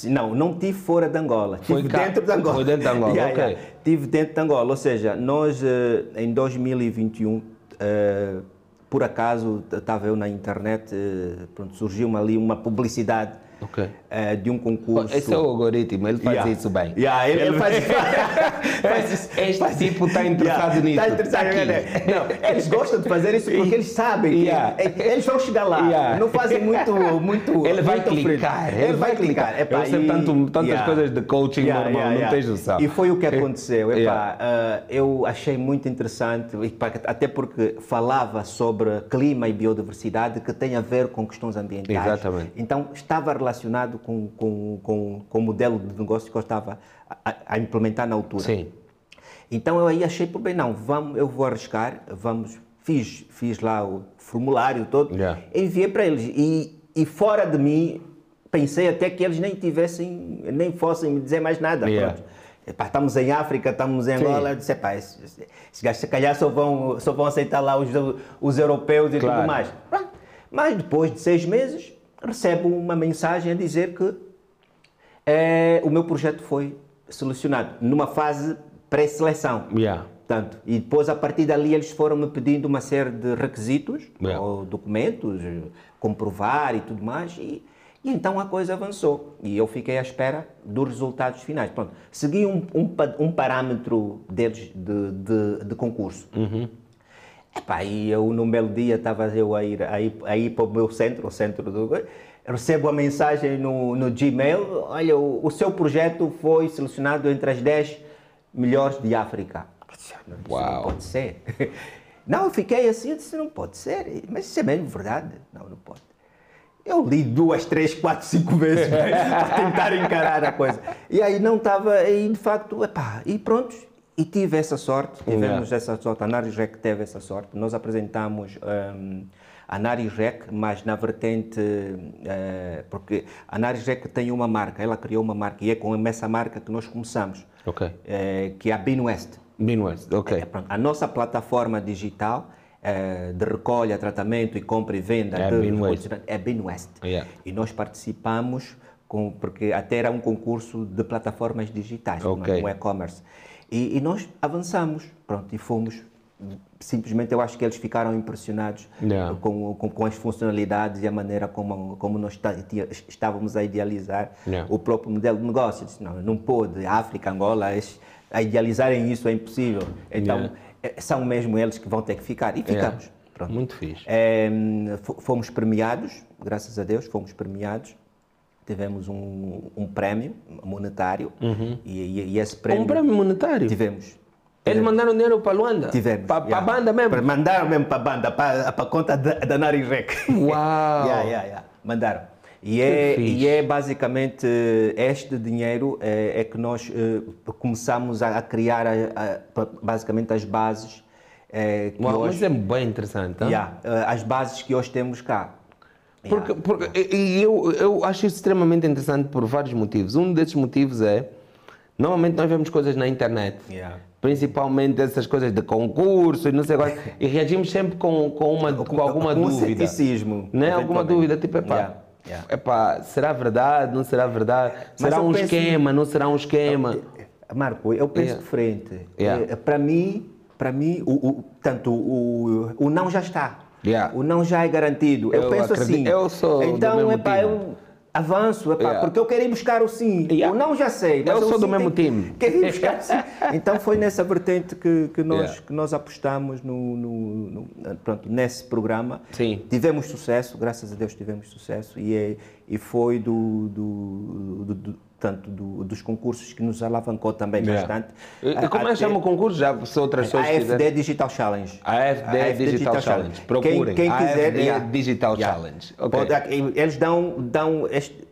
[SPEAKER 2] Não, não tive fora de Angola.
[SPEAKER 1] Foi
[SPEAKER 2] Tive
[SPEAKER 1] cá-
[SPEAKER 2] dentro de Angola.
[SPEAKER 1] foi dentro de Angola,
[SPEAKER 2] Yeah,
[SPEAKER 1] ok.
[SPEAKER 2] yeah. Tive dentro de Angola. Ou seja, nós eh, em 2021, eh, por acaso, estava eu na internet, eh, pronto, surgiu ali uma publicidade
[SPEAKER 1] Ok.
[SPEAKER 2] eh, de um concurso.
[SPEAKER 1] Esse é o algoritmo, ele faz
[SPEAKER 2] Yeah.
[SPEAKER 1] isso bem.
[SPEAKER 2] Yeah, ele, ele faz, faz isso.
[SPEAKER 1] Este tipo está interessado
[SPEAKER 2] Yeah,
[SPEAKER 1] nisso.
[SPEAKER 2] Tá interessado,
[SPEAKER 1] Tá aqui.
[SPEAKER 2] Não, eles gostam de fazer isso porque eles sabem que eles vão chegar lá.
[SPEAKER 1] Yeah.
[SPEAKER 2] Não fazem muito, muito.
[SPEAKER 1] Ele vai
[SPEAKER 2] muito
[SPEAKER 1] clicar,
[SPEAKER 2] frente.
[SPEAKER 1] ele vai clicar.
[SPEAKER 2] Epá,
[SPEAKER 1] Eu sei
[SPEAKER 2] e-
[SPEAKER 1] tanto- tantas coisas de coaching normal, não tens noção.
[SPEAKER 2] E foi o que aconteceu. Epá, ah, eu achei muito interessante, até porque falava sobre clima e biodiversidade que tem a ver com questões ambientais.
[SPEAKER 1] Exatamente.
[SPEAKER 2] Então estava relacionado com, com, com, com o modelo de negócio que eu estava a, a implementar na altura.
[SPEAKER 1] Sim.
[SPEAKER 2] Então eu aí achei por bem, não, vamos, eu vou arriscar, vamos, fiz, fiz lá o formulário todo,
[SPEAKER 1] Yeah.
[SPEAKER 2] enviei para eles e, e fora de mim pensei até que eles nem tivessem, nem fossem me dizer mais nada.
[SPEAKER 1] Yeah.
[SPEAKER 2] Pronto. Epá, estamos em África, estamos em Angola, eu disse, epá, esses, esses gajos se calhar só vão, só vão aceitar lá os, os europeus e
[SPEAKER 1] Claro.
[SPEAKER 2] tudo mais. Mas depois de seis meses recebo uma mensagem a dizer que eh, o meu projeto foi selecionado numa fase pré-seleção.
[SPEAKER 1] Yeah.
[SPEAKER 2] Portanto, e depois, a partir dali, eles foram me pedindo uma série de requisitos,
[SPEAKER 1] Yeah.
[SPEAKER 2] ou documentos, eh, comprovar e tudo mais, e, e então a coisa avançou. E eu fiquei à espera dos resultados finais. Pronto, segui um, um, um parâmetro deles de, de, de concurso. Epá, e eu num belo dia estava eu a ir, a, ir, a ir para o meu centro, o centro do. Recebo a mensagem no, no Gmail: olha, o, o seu projeto foi selecionado entre as 10 melhores de África.
[SPEAKER 1] Uau.
[SPEAKER 2] não pode ser. Não, eu fiquei assim, eu disse: não pode ser. Mas isso é mesmo verdade? Não, não pode. Eu li duas, três, quatro, cinco vezes para tentar encarar a coisa. E aí não estava, e de facto, epá, e pronto, e tive essa sorte, tivemos essa sorte, a Naris Rec teve essa sorte. Nós apresentamos hum, a Naris Rec, mas na vertente, eh, porque a Naris Rec tem uma marca, ela criou uma marca, e é com essa marca que nós começamos, eh, que é a Binwest.
[SPEAKER 1] Binwest, ok.
[SPEAKER 2] É, pronto, a nossa plataforma digital eh, de recolha, tratamento e compra e venda
[SPEAKER 1] É
[SPEAKER 2] de
[SPEAKER 1] Binwest.
[SPEAKER 2] é Binwest.
[SPEAKER 1] Yeah.
[SPEAKER 2] E nós participamos, com, porque até era um concurso de plataformas digitais, não é?
[SPEAKER 1] Ok.
[SPEAKER 2] um e-commerce. E, e nós avançamos, pronto, e fomos. Simplesmente eu acho que eles ficaram impressionados
[SPEAKER 1] Yeah.
[SPEAKER 2] com, com, com as funcionalidades e a maneira como, como nós estávamos a idealizar
[SPEAKER 1] Yeah.
[SPEAKER 2] o próprio modelo de negócio. Eu disse, não, não pôde, África, Angola, a idealizarem isso é impossível. Então,
[SPEAKER 1] Yeah.
[SPEAKER 2] eh, são mesmo eles que vão ter que ficar. E ficamos. Pronto.
[SPEAKER 1] Muito fixe.
[SPEAKER 2] Fo- fomos premiados, graças a Deus, fomos premiados. Tivemos um, um prémio monetário e, e- e esse prémio...
[SPEAKER 1] Um prémio monetário.
[SPEAKER 2] Tivemos.
[SPEAKER 1] Eles mandaram dinheiro para Luanda?
[SPEAKER 2] Tivemos.
[SPEAKER 1] Para a
[SPEAKER 2] yeah.
[SPEAKER 1] banda mesmo?
[SPEAKER 2] Para- Mandaram mesmo para a banda, para, a conta da, da Nari Rec.
[SPEAKER 1] Uau!
[SPEAKER 2] Yeah, yeah, yeah. Mandaram. E é, e é basicamente este dinheiro é, é que nós eh, começamos a, a criar a- a- basicamente as bases eh, que
[SPEAKER 1] Uau,
[SPEAKER 2] hoje,
[SPEAKER 1] mas é bem interessante.
[SPEAKER 2] Yeah, eh, as bases que hoje temos cá.
[SPEAKER 1] Porque, porque e- eu, eu acho isso extremamente interessante por vários motivos. Um desses motivos é, normalmente nós vemos coisas na internet,
[SPEAKER 2] Yeah.
[SPEAKER 1] principalmente essas coisas de concurso e não sei o que, e reagimos sempre com, com, uma, com alguma
[SPEAKER 2] com
[SPEAKER 1] dúvida.
[SPEAKER 2] ceticismo,
[SPEAKER 1] Né? Alguma dúvida, tipo, epá,
[SPEAKER 2] Yeah, yeah.
[SPEAKER 1] epá, será verdade, não será verdade?
[SPEAKER 2] Mas
[SPEAKER 1] Será um
[SPEAKER 2] penso-
[SPEAKER 1] esquema, não será um esquema?
[SPEAKER 2] Marco, eu penso
[SPEAKER 1] Yeah.
[SPEAKER 2] diferente.
[SPEAKER 1] Yeah.
[SPEAKER 2] Eh, Para mim, para mim, o, o, tanto o, o não já está.
[SPEAKER 1] Yeah.
[SPEAKER 2] O não já é garantido. Eu,
[SPEAKER 1] Eu
[SPEAKER 2] penso
[SPEAKER 1] acredito-
[SPEAKER 2] assim.
[SPEAKER 1] eu sou
[SPEAKER 2] Então, epá,
[SPEAKER 1] time.
[SPEAKER 2] eu avanço, epá,
[SPEAKER 1] Yeah.
[SPEAKER 2] porque eu quero ir buscar o sim.
[SPEAKER 1] Yeah.
[SPEAKER 2] O não já sei. mas
[SPEAKER 1] Eu sou do mesmo time.
[SPEAKER 2] Quero ir buscar o sim. Então foi nessa vertente que, que, nós,
[SPEAKER 1] Yeah.
[SPEAKER 2] que nós apostamos no, no- no- pronto, nesse programa.
[SPEAKER 1] Sim.
[SPEAKER 2] Tivemos sucesso, graças a Deus tivemos sucesso e, é, e foi do, do, do- do- tanto do- dos concursos que nos alavancou também
[SPEAKER 1] Yeah.
[SPEAKER 2] bastante.
[SPEAKER 1] E, e como é que chama o concurso? Já se outras pessoas quiserem-
[SPEAKER 2] AFD Digital Challenge.
[SPEAKER 1] A AFD Digital Challenge. Procurem.
[SPEAKER 2] Quem, quem quiser.
[SPEAKER 1] AFD Digital Challenge. Ok.
[SPEAKER 2] Pode- eles dão, dão este-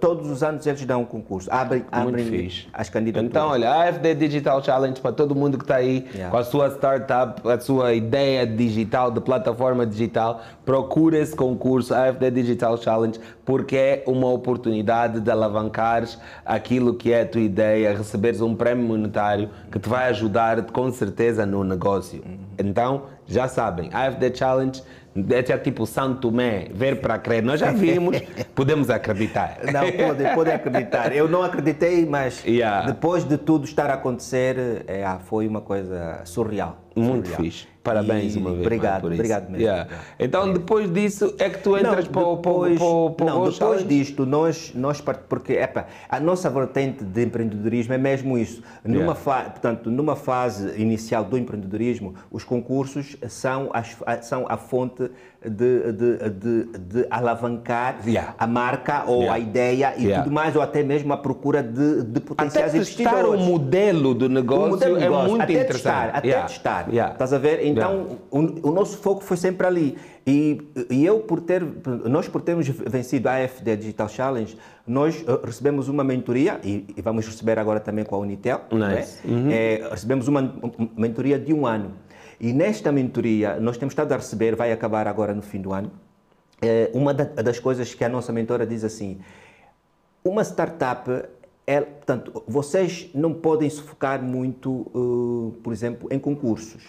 [SPEAKER 2] todos os anos eles dão um concurso, abrem, abrem as candidaturas.
[SPEAKER 1] Então, olha, a AFD Digital Challenge para todo mundo que está aí
[SPEAKER 2] Yeah.
[SPEAKER 1] com a sua startup, a sua ideia digital, de plataforma digital, procura esse concurso, AFD Digital Challenge, porque é uma oportunidade de alavancares aquilo que é a tua ideia, receberes um prémio monetário que te vai ajudar com certeza no negócio. Então, já sabem, AFD Challenge é tipo Santo Tomé, ver para crer. Nós já vimos, podemos acreditar.
[SPEAKER 2] Não, podem pode acreditar. Eu não acreditei, mas
[SPEAKER 1] Yeah.
[SPEAKER 2] depois de tudo estar a acontecer, é, foi uma coisa surreal.
[SPEAKER 1] Muito
[SPEAKER 2] surreal.
[SPEAKER 1] fixe. Parabéns
[SPEAKER 2] E
[SPEAKER 1] uma vez.
[SPEAKER 2] Obrigado,
[SPEAKER 1] mais por isso.
[SPEAKER 2] obrigado mesmo.
[SPEAKER 1] Yeah. Então, depois disso, é que tu entras para o para
[SPEAKER 2] depois,
[SPEAKER 1] para para o
[SPEAKER 2] não, depois
[SPEAKER 1] Challenge?
[SPEAKER 2] disto, nós, nós porque epa, a nossa vertente de empreendedorismo é mesmo isso. Numa,
[SPEAKER 1] Yeah.
[SPEAKER 2] portanto, numa fase inicial do empreendedorismo, os concursos são, as- são a fonte de, de, de, de alavancar
[SPEAKER 1] Yeah.
[SPEAKER 2] a marca ou
[SPEAKER 1] Yeah.
[SPEAKER 2] a ideia e
[SPEAKER 1] Yeah.
[SPEAKER 2] tudo mais, ou até mesmo a procura de, de
[SPEAKER 1] Até
[SPEAKER 2] potenciais
[SPEAKER 1] testar o
[SPEAKER 2] investidores.
[SPEAKER 1] modelo do negócio
[SPEAKER 2] modelo de
[SPEAKER 1] é
[SPEAKER 2] negócio,
[SPEAKER 1] muito
[SPEAKER 2] até
[SPEAKER 1] interessante.
[SPEAKER 2] testar, até testar. Estás a ver? Então, o, o nosso foco foi sempre ali. E, e eu, por ter, nós por termos vencido a AFD Digital Challenge, nós eh, recebemos uma mentoria, e, e vamos receber agora também com a Unitel, é?
[SPEAKER 1] Nice. Uhum.
[SPEAKER 2] Eh, recebemos uma um- mentoria de um ano. E nesta mentoria, nós temos estado a receber, vai acabar agora no fim do ano, eh, uma da- das coisas que a nossa mentora diz assim, uma startup, é, portanto, vocês não podem se focar muito, eh, por exemplo, em concursos.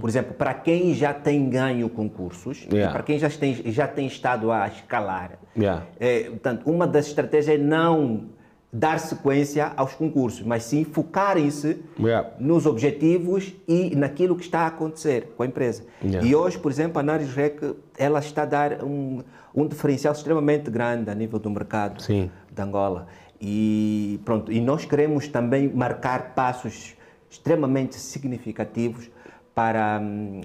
[SPEAKER 2] Por exemplo, para quem já tem ganho concursos,
[SPEAKER 1] Yeah.
[SPEAKER 2] para quem já tem, já tem estado a escalar,
[SPEAKER 1] Yeah.
[SPEAKER 2] é, portanto, uma das estratégias é não dar sequência aos concursos, mas sim focarem-se
[SPEAKER 1] Yeah.
[SPEAKER 2] nos objetivos e naquilo que está a acontecer com a empresa.
[SPEAKER 1] Yeah.
[SPEAKER 2] E hoje, por exemplo, a Naris Rec, ela está a dar um, um diferencial extremamente grande a nível do mercado
[SPEAKER 1] Sim.
[SPEAKER 2] de Angola. E pronto, e nós queremos também marcar passos extremamente significativos para,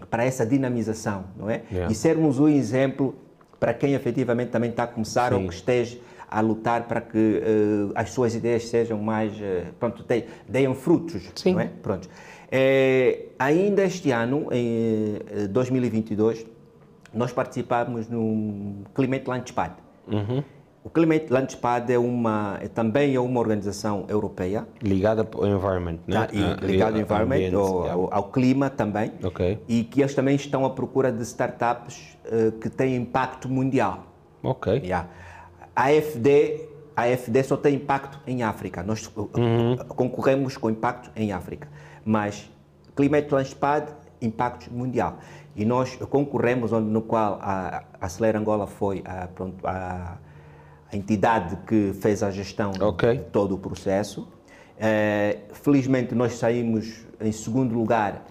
[SPEAKER 2] para essa dinamização, não é?
[SPEAKER 1] Yeah.
[SPEAKER 2] E sermos um exemplo para quem efetivamente também está a começar ou
[SPEAKER 1] Sim.
[SPEAKER 2] que esteja a lutar para que eh, as suas ideias sejam mais, eh, pronto, de- deem frutos,
[SPEAKER 1] Sim.
[SPEAKER 2] não é? Pronto. Eh, ainda este ano, em eh, 2022, nós participamos no Climate Launchpad.
[SPEAKER 1] Uhum.
[SPEAKER 2] O Climate Launchpad é uma, é também é uma organização europeia,
[SPEAKER 1] Ligada ao environment, né?
[SPEAKER 2] tá?
[SPEAKER 1] Ah,
[SPEAKER 2] ligada ao environment,
[SPEAKER 1] ambiente,
[SPEAKER 2] ao, ao- ao clima também,
[SPEAKER 1] Ok.
[SPEAKER 2] e que eles também estão à procura de startups eh, que têm impacto mundial.
[SPEAKER 1] Ok.
[SPEAKER 2] Yeah. A AFD, a AFD só tem impacto em África. Nós uh, uh, concorremos com impacto em África. Mas Climate Launchpad, impacto mundial. E nós concorremos onde, no qual a Acelera Angola foi a, pronto, a, a entidade que fez a gestão
[SPEAKER 1] Ok.
[SPEAKER 2] de todo o processo. Eh, felizmente nós saímos em segundo lugar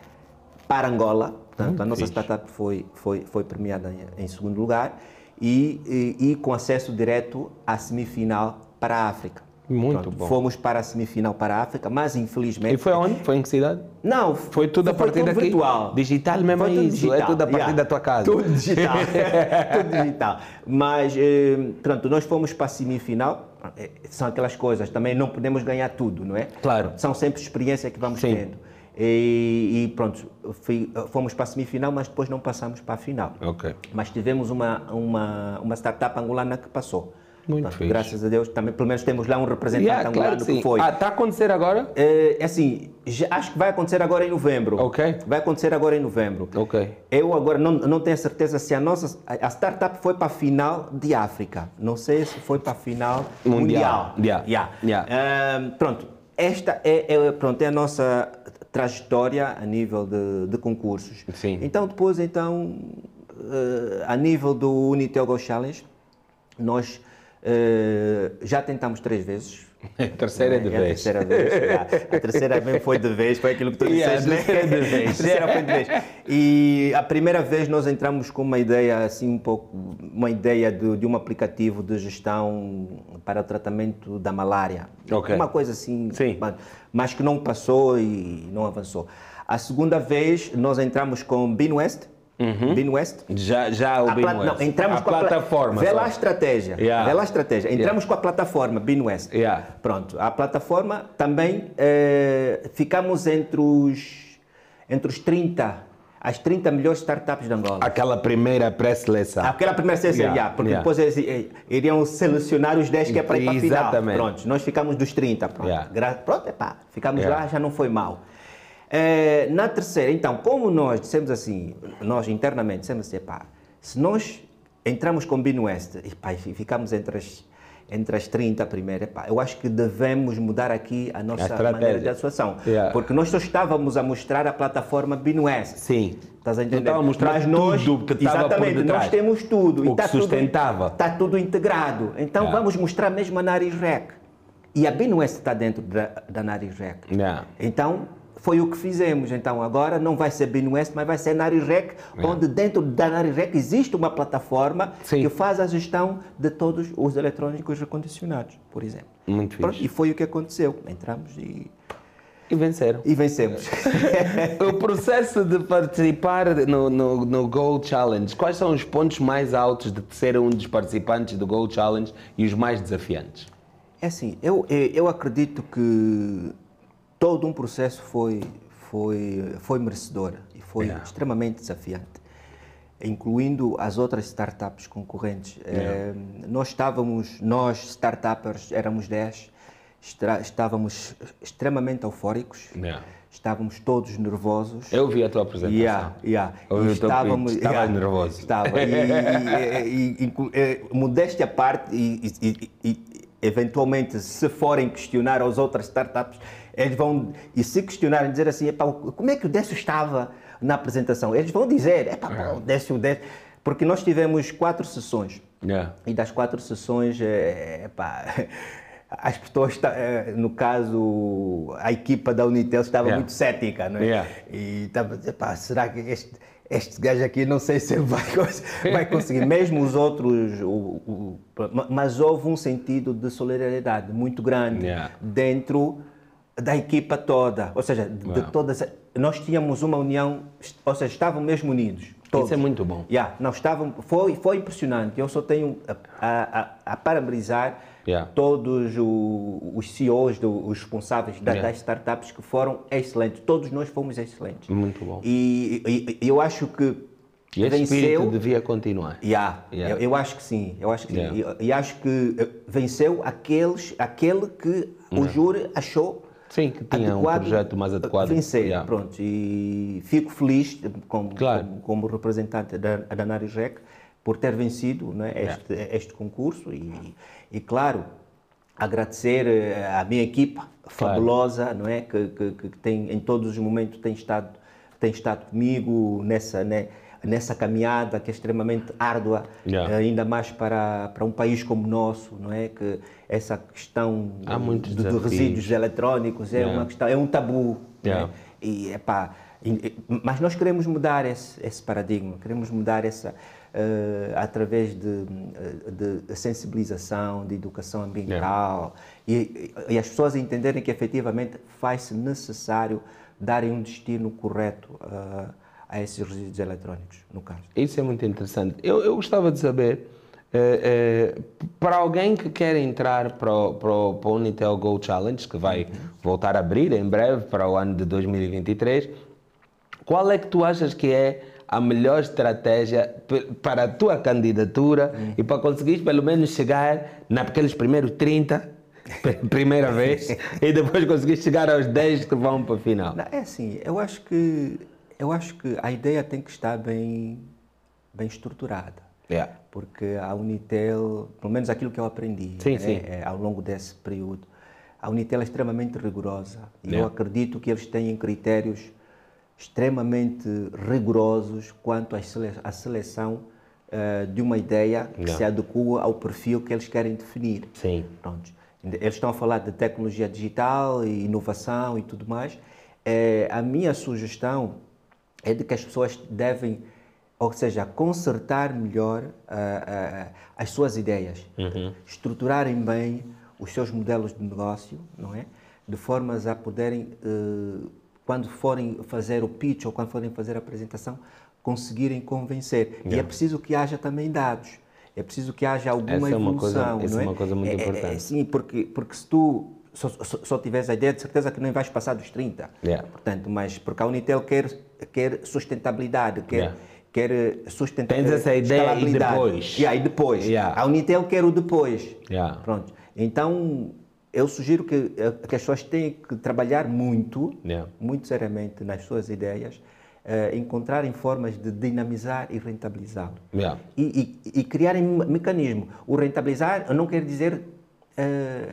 [SPEAKER 2] para Angola. Portanto, a nossa
[SPEAKER 1] fixe.
[SPEAKER 2] startup foi, foi, foi premiada em, em segundo lugar e, e, e com acesso direto à semifinal para a África.
[SPEAKER 1] Muito bom.
[SPEAKER 2] Fomos para a semifinal para a África, mas infelizmente.
[SPEAKER 1] E foi onde? Foi em que cidade?
[SPEAKER 2] Não,
[SPEAKER 1] Foi tudo a partir daqui?
[SPEAKER 2] virtual.
[SPEAKER 1] Digital mesmo
[SPEAKER 2] Foi
[SPEAKER 1] é
[SPEAKER 2] tudo digital,
[SPEAKER 1] é tudo a partir
[SPEAKER 2] yeah.
[SPEAKER 1] da tua casa.
[SPEAKER 2] Tudo digital. tudo digital. Mas, eh, pronto, nós fomos para a semifinal. Eh, São aquelas coisas, também não podemos ganhar tudo, não é?
[SPEAKER 1] Claro.
[SPEAKER 2] São sempre experiência que vamos
[SPEAKER 1] Sim.
[SPEAKER 2] tendo. E, e pronto, fui- fomos para a semifinal, mas depois não passamos para a final.
[SPEAKER 1] Ok.
[SPEAKER 2] Mas tivemos uma, uma, uma startup angolana que passou.
[SPEAKER 1] Muito
[SPEAKER 2] Portanto,
[SPEAKER 1] fixe.
[SPEAKER 2] Graças a Deus, também pelo menos temos lá um representante
[SPEAKER 1] Yeah,
[SPEAKER 2] angolano
[SPEAKER 1] claro que sim.
[SPEAKER 2] foi.
[SPEAKER 1] Ah, está a acontecer agora?
[SPEAKER 2] É, assim, já- acho que vai acontecer agora em novembro.
[SPEAKER 1] Ok.
[SPEAKER 2] Vai acontecer agora em novembro.
[SPEAKER 1] Ok.
[SPEAKER 2] Eu agora não, não tenho certeza se a nossa a a startup foi para a final de África. Não sei se foi para a final
[SPEAKER 1] Mundial.
[SPEAKER 2] mundial.
[SPEAKER 1] Yeah. Yeah.
[SPEAKER 2] Ahm, pronto. Esta é, é, pronto, é a nossa trajetória a nível de, de concursos.
[SPEAKER 1] Sim.
[SPEAKER 2] Então depois então eh, a nível do Unitel Go Challenge nós eh, já tentamos três vezes.
[SPEAKER 1] Terceira de
[SPEAKER 2] É a
[SPEAKER 1] vez.
[SPEAKER 2] terceira vez. já. A terceira vez foi de vez, foi aquilo que tu
[SPEAKER 1] Yeah,
[SPEAKER 2] disseste, né?
[SPEAKER 1] a terceira de vez.
[SPEAKER 2] A terceira foi de vez. E a primeira vez nós entramos com uma ideia assim um pouco, uma ideia de, de um aplicativo de gestão para o tratamento da malária.
[SPEAKER 1] Ok.
[SPEAKER 2] Uma coisa assim,
[SPEAKER 1] Sim.
[SPEAKER 2] mas- mas que não passou e não avançou. A segunda vez nós entramos com Binwest. Binwest.
[SPEAKER 1] Já, já o
[SPEAKER 2] A pla-
[SPEAKER 1] Binwest.
[SPEAKER 2] não, entramos
[SPEAKER 1] a
[SPEAKER 2] com a pla-
[SPEAKER 1] plataforma.
[SPEAKER 2] Vê
[SPEAKER 1] só.
[SPEAKER 2] lá a estratégia.
[SPEAKER 1] Yeah.
[SPEAKER 2] Vê lá a estratégia. Entramos com a plataforma Binwest.
[SPEAKER 1] Yeah.
[SPEAKER 2] Pronto. A plataforma também eh, ficamos entre os, entre os 30 as 30 melhores startups de Angola.
[SPEAKER 1] Aquela primeira pré-seleção.
[SPEAKER 2] Aquela primeira seleção,
[SPEAKER 1] Yeah,
[SPEAKER 2] yeah, porque
[SPEAKER 1] yeah.
[SPEAKER 2] depois eles eh, iriam selecionar os 10 que é para ir para a final. Pronto, nós ficamos dos 30. Pronto,
[SPEAKER 1] Yeah.
[SPEAKER 2] Pronto epá, ficamos
[SPEAKER 1] Yeah.
[SPEAKER 2] lá, já não foi mal. Eh, na terceira, então, como nós dissemos assim, nós internamente dissemos assim, epá, se nós entramos com Bino West epá, e ficamos entre as, entre as 30 primeiro, epá, eu acho que devemos mudar aqui a nossa
[SPEAKER 1] estratégia.
[SPEAKER 2] maneira de atuação.
[SPEAKER 1] Yeah.
[SPEAKER 2] Porque nós só estávamos a mostrar a plataforma Bino West.
[SPEAKER 1] Sim.
[SPEAKER 2] Estás a entender?
[SPEAKER 1] A mostrar
[SPEAKER 2] Mas nós,
[SPEAKER 1] tudo que estava por
[SPEAKER 2] exatamente,
[SPEAKER 1] detrás.
[SPEAKER 2] nós temos tudo.
[SPEAKER 1] O
[SPEAKER 2] e
[SPEAKER 1] que
[SPEAKER 2] está tudo-
[SPEAKER 1] sustentava.
[SPEAKER 2] Está tudo integrado. Então
[SPEAKER 1] Yeah.
[SPEAKER 2] vamos mostrar mesmo a Naris Rec. E a Binuest está dentro da, da Naris Rec.
[SPEAKER 1] Yeah.
[SPEAKER 2] Então foi o que fizemos. Então agora não vai ser Binuest, mas vai ser Naris Rec, onde dentro da Naris Rec existe uma plataforma
[SPEAKER 1] Sim.
[SPEAKER 2] que faz a gestão de todos os eletrônicos recondicionados, por exemplo.
[SPEAKER 1] Muito
[SPEAKER 2] Pronto,
[SPEAKER 1] fixe.
[SPEAKER 2] e foi o que aconteceu. Entramos e,
[SPEAKER 1] E venceram.
[SPEAKER 2] e vencemos.
[SPEAKER 1] O processo de participar no, no, no Goal Challenge, quais são os pontos mais altos de ser um dos participantes do Goal Challenge e os mais desafiantes?
[SPEAKER 2] É assim, eu, eu acredito que todo um processo foi, foi, foi merecedor e foi
[SPEAKER 1] Yeah.
[SPEAKER 2] extremamente desafiante, incluindo as outras startups concorrentes. Eh, nós estávamos, nós startuppers, éramos 10, estra- estávamos extremamente eufóricos,
[SPEAKER 1] Yeah.
[SPEAKER 2] estávamos todos nervosos.
[SPEAKER 1] Eu vi a tua apresentação.
[SPEAKER 2] Yeah, yeah.
[SPEAKER 1] Eu vi
[SPEAKER 2] E
[SPEAKER 1] pitch, estava nervoso.
[SPEAKER 2] Estava. E, e- e- e- e- modéstia à parte, e- eventualmente, se forem questionar as outras startups, eles vão, e se questionarem, dizer assim, "Epá, como é que o Décio estava na apresentação? Eles vão dizer, Epá, pô, o Décio, o Décio. Porque nós tivemos quatro sessões.
[SPEAKER 1] Yeah.
[SPEAKER 2] E das quatro sessões, é, as pessoas, eh, no caso, a equipa da Unitel estava
[SPEAKER 1] Yeah.
[SPEAKER 2] muito cética, não é?
[SPEAKER 1] Yeah.
[SPEAKER 2] E estava pá, será que este, este gajo aqui, não sei se ele vai, vai conseguir, mesmo os outros, o- o- ma- mas houve um sentido de solidariedade muito grande
[SPEAKER 1] Yeah.
[SPEAKER 2] dentro da equipa toda, ou seja, de, de todas, nós tínhamos uma união, ou seja, estavam mesmo unidos. Todos.
[SPEAKER 1] Isso é muito bom.
[SPEAKER 2] Yeah, nós estávamos, foi, foi impressionante. Eu só tenho a, a, a, parabenizar
[SPEAKER 1] Yeah.
[SPEAKER 2] todos o- os CEOs, do- os responsáveis da-
[SPEAKER 1] Yeah.
[SPEAKER 2] das startups que foram excelentes. Todos nós fomos excelentes.
[SPEAKER 1] Muito bom.
[SPEAKER 2] E, e- eu acho que
[SPEAKER 1] E esse espírito
[SPEAKER 2] venceu.
[SPEAKER 1] devia continuar.
[SPEAKER 2] Yeah,
[SPEAKER 1] Yeah.
[SPEAKER 2] Eu, eu acho que sim, eu acho que
[SPEAKER 1] Yeah.
[SPEAKER 2] sim. E, e acho que eh, venceu aqueles, aquele que o júri achou
[SPEAKER 1] Sim, que tinha um
[SPEAKER 2] adequado
[SPEAKER 1] projeto mais adequado.
[SPEAKER 2] Vencer,
[SPEAKER 1] Yeah.
[SPEAKER 2] pronto. E fico feliz como,
[SPEAKER 1] Claro.
[SPEAKER 2] como, como representante da, da Narisrec por ter vencido né, este, este concurso e, e, claro, agradecer eh, à minha equipa fabulosa, não é? Que, que, que tem, em todos os momentos tem estado, tem estado comigo nessa, né, nessa caminhada que é extremamente árdua,
[SPEAKER 1] Yeah.
[SPEAKER 2] eh, ainda mais para, para um país como o nosso, não é? Que essa questão de, de resíduos eletrónicos é
[SPEAKER 1] Yeah.
[SPEAKER 2] uma questão, é um tabu.
[SPEAKER 1] Yeah.
[SPEAKER 2] né? E, epá, mas nós queremos mudar esse, esse paradigma, queremos mudar essa eh, através de, de sensibilização, de educação ambiental e, e as pessoas entenderem que efetivamente faz-se necessário darem um destino correto eh, a esses resíduos eletrónicos, no caso.
[SPEAKER 1] Isso é muito interessante. Eu, eu gostava de saber, eh, eh, para alguém que quer entrar para o, para, o, para o Unitel Go Challenge, que vai voltar a abrir em breve para o ano de 2023, qual é que tu achas que é a melhor estratégia para a tua candidatura e para conseguir pelo menos chegar naqueles primeiros 30, pe- primeira vez, e depois conseguir chegar aos 10 que vão para a final?
[SPEAKER 2] Não, é assim, eu acho que eu acho que a ideia tem que estar bem bem estruturada.
[SPEAKER 1] Yeah.
[SPEAKER 2] porque a Unitel, pelo menos aquilo que eu aprendi
[SPEAKER 1] Sim,
[SPEAKER 2] né,
[SPEAKER 1] sim.
[SPEAKER 2] é, ao longo desse período, a Unitel é extremamente rigorosa. E eu
[SPEAKER 1] Yeah.
[SPEAKER 2] acredito que eles têm critérios extremamente rigorosos quanto à sele- à seleção eh, de uma ideia que
[SPEAKER 1] Yeah.
[SPEAKER 2] se adequa ao perfil que eles querem definir.
[SPEAKER 1] Sim.
[SPEAKER 2] Pronto. Eles estão a falar de tecnologia digital e inovação e tudo mais. Eh, a minha sugestão é de que as pessoas devem, ou seja, consertar melhor ah, ah, as suas ideias, estruturarem bem os seus modelos de negócio, não é? De formas a poderem, eh, quando forem fazer o pitch ou quando forem fazer a apresentação, conseguirem convencer. E é preciso que haja também dados. É preciso que haja alguma
[SPEAKER 1] Essa é uma coisa-
[SPEAKER 2] evolução,
[SPEAKER 1] essa
[SPEAKER 2] não
[SPEAKER 1] é
[SPEAKER 2] é?
[SPEAKER 1] uma coisa muito
[SPEAKER 2] É- é-
[SPEAKER 1] importante.
[SPEAKER 2] é, sim, porque, porque se tu só, só, só tiveres a ideia, de certeza que não vais passar dos 30.
[SPEAKER 1] Yeah.
[SPEAKER 2] Portanto, mas porque a Unitel quer, quer sustentabilidade, quer,
[SPEAKER 1] Yeah.
[SPEAKER 2] quer sustentabilidade.
[SPEAKER 1] Tens essa ideia e depois.
[SPEAKER 2] Yeah, e depois.
[SPEAKER 1] Yeah.
[SPEAKER 2] A Unitel quer o depois.
[SPEAKER 1] Yeah.
[SPEAKER 2] Pronto. Então, eu sugiro que, eh, que as pessoas têm que trabalhar muito,
[SPEAKER 1] Yeah.
[SPEAKER 2] muito seriamente nas suas ideias, eh, encontrarem formas de dinamizar e rentabilizá-lo.
[SPEAKER 1] Yeah.
[SPEAKER 2] E, e, e criarem um mecanismo. O rentabilizar não quer dizer eh,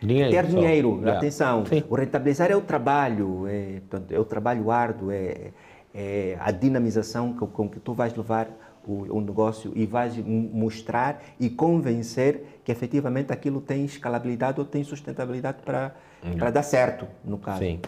[SPEAKER 1] Dinheiro
[SPEAKER 2] ter
[SPEAKER 1] só.
[SPEAKER 2] dinheiro,
[SPEAKER 1] Yeah.
[SPEAKER 2] atenção.
[SPEAKER 1] Sim.
[SPEAKER 2] O rentabilizar é o trabalho, é, portanto, é o trabalho árduo, é, é a dinamização com, com que tu vais levar o, o negócio e vais mostrar e convencer que efetivamente aquilo tem escalabilidade ou tem sustentabilidade para, para dar certo, no caso.
[SPEAKER 1] Sim.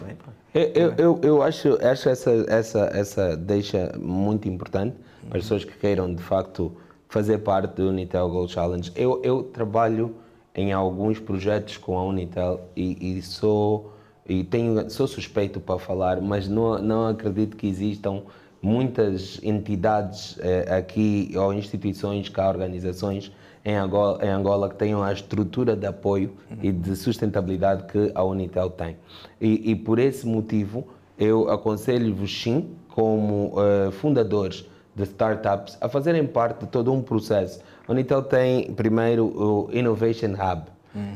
[SPEAKER 2] é?
[SPEAKER 1] Eu, eu, eu, acho, acho essa, essa, essa deixa muito importante para as pessoas que queiram de facto fazer parte do Unitel Gold Challenge. Eu, eu trabalho em alguns projetos com a Unitel e, e sou e tenho, sou suspeito para falar, mas não, não acredito que existam muitas entidades eh, aqui ou instituições, cá organizações em Angola, em Angola que tenham a estrutura de apoio e de sustentabilidade que a Unitel tem. E, e por esse motivo eu aconselho-vos sim, como eh, fundadores de startups, a fazerem parte de todo um processo. A Unitel tem primeiro o Innovation Hub.